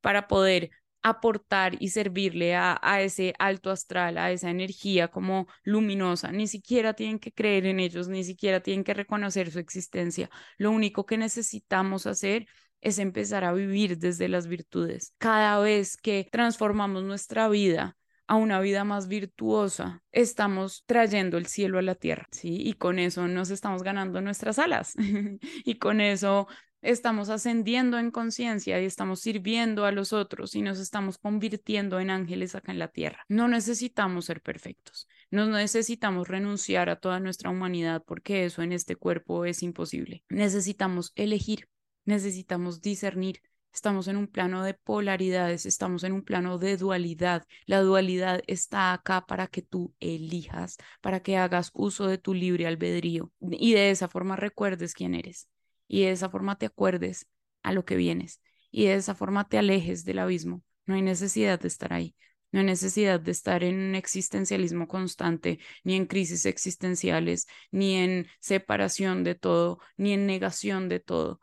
para poder aportar y servirle a, a, ese alto astral, a esa energía como luminosa. Ni siquiera tienen que creer en ellos, ni siquiera tienen que reconocer su existencia. Lo único que necesitamos hacer es empezar a vivir desde las virtudes. Cada vez que transformamos nuestra vida a una vida más virtuosa, estamos trayendo el cielo a la tierra, ¿sí? Y con eso nos estamos ganando nuestras alas y con eso estamos ascendiendo en conciencia y estamos sirviendo a los otros y nos estamos convirtiendo en ángeles acá en la tierra. No necesitamos ser perfectos, no necesitamos renunciar a toda nuestra humanidad porque eso en este cuerpo es imposible. Necesitamos elegir, necesitamos discernir, Estamos en un plano de polaridades, estamos en un plano de dualidad. La dualidad está acá para que tú elijas, para que hagas uso de tu libre albedrío y de esa forma recuerdes quién eres y de esa forma te acuerdes a lo que vienes y de esa forma te alejes del abismo. No hay necesidad de estar ahí. No hay necesidad de estar en un existencialismo constante, ni en crisis existenciales, ni en separación de todo, ni en negación de todo,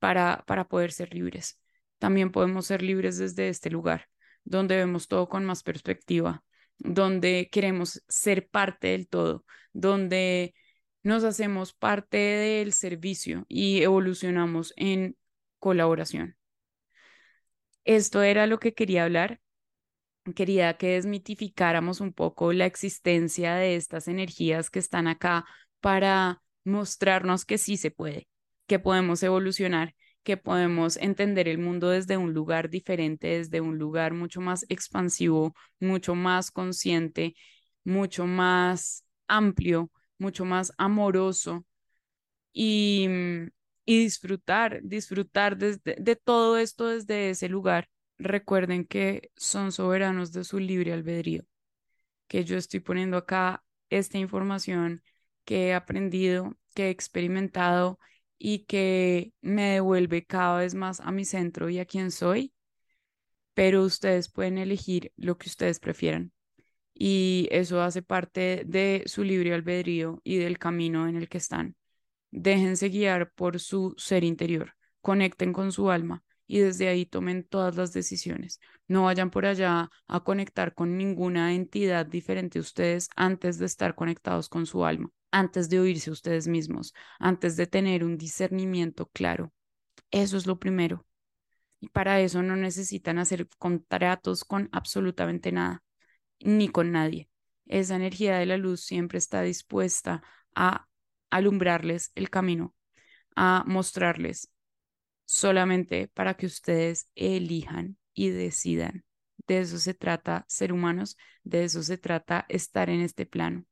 para, para poder ser libres también podemos ser libres desde este lugar, donde vemos todo con más perspectiva, donde queremos ser parte del todo, donde nos hacemos parte del servicio y evolucionamos en colaboración. Esto era lo que quería hablar. Quería que desmitificáramos un poco la existencia de estas energías que están acá para mostrarnos que sí se puede, que podemos evolucionar que podemos entender el mundo desde un lugar diferente, desde un lugar mucho más expansivo, mucho más consciente, mucho más amplio, mucho más amoroso y, y disfrutar, disfrutar de todo esto desde ese lugar. Recuerden que son soberanos de su libre albedrío, que yo estoy poniendo acá esta información que he aprendido, que he experimentado y que me devuelve cada vez más a mi centro y a quien soy, pero ustedes pueden elegir lo que ustedes prefieran. Y eso hace parte de su libre albedrío y del camino en el que están. Déjense guiar por su ser interior, conecten con su alma y desde ahí tomen todas las decisiones. No vayan por allá a conectar con ninguna entidad diferente a ustedes antes de estar conectados con su alma antes de oírse ustedes mismos, antes de tener un discernimiento claro. Eso es lo primero. Y para eso no necesitan hacer contratos con absolutamente nada, ni con nadie. Esa energía de la luz siempre está dispuesta a alumbrarles el camino, a mostrarles solamente para que ustedes elijan y decidan. De eso se trata ser humanos, de eso se trata estar en este plano.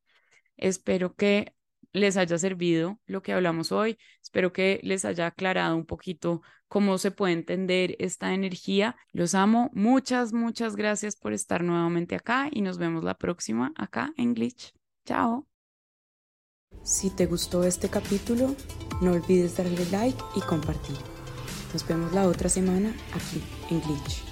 Espero que les haya servido lo que hablamos hoy. Espero que les haya aclarado un poquito cómo se puede entender esta energía. Los amo. Muchas, muchas gracias por estar nuevamente acá y nos vemos la próxima acá en Glitch. Chao. Si te gustó este capítulo, no olvides darle like y compartir. Nos vemos la otra semana aquí en Glitch.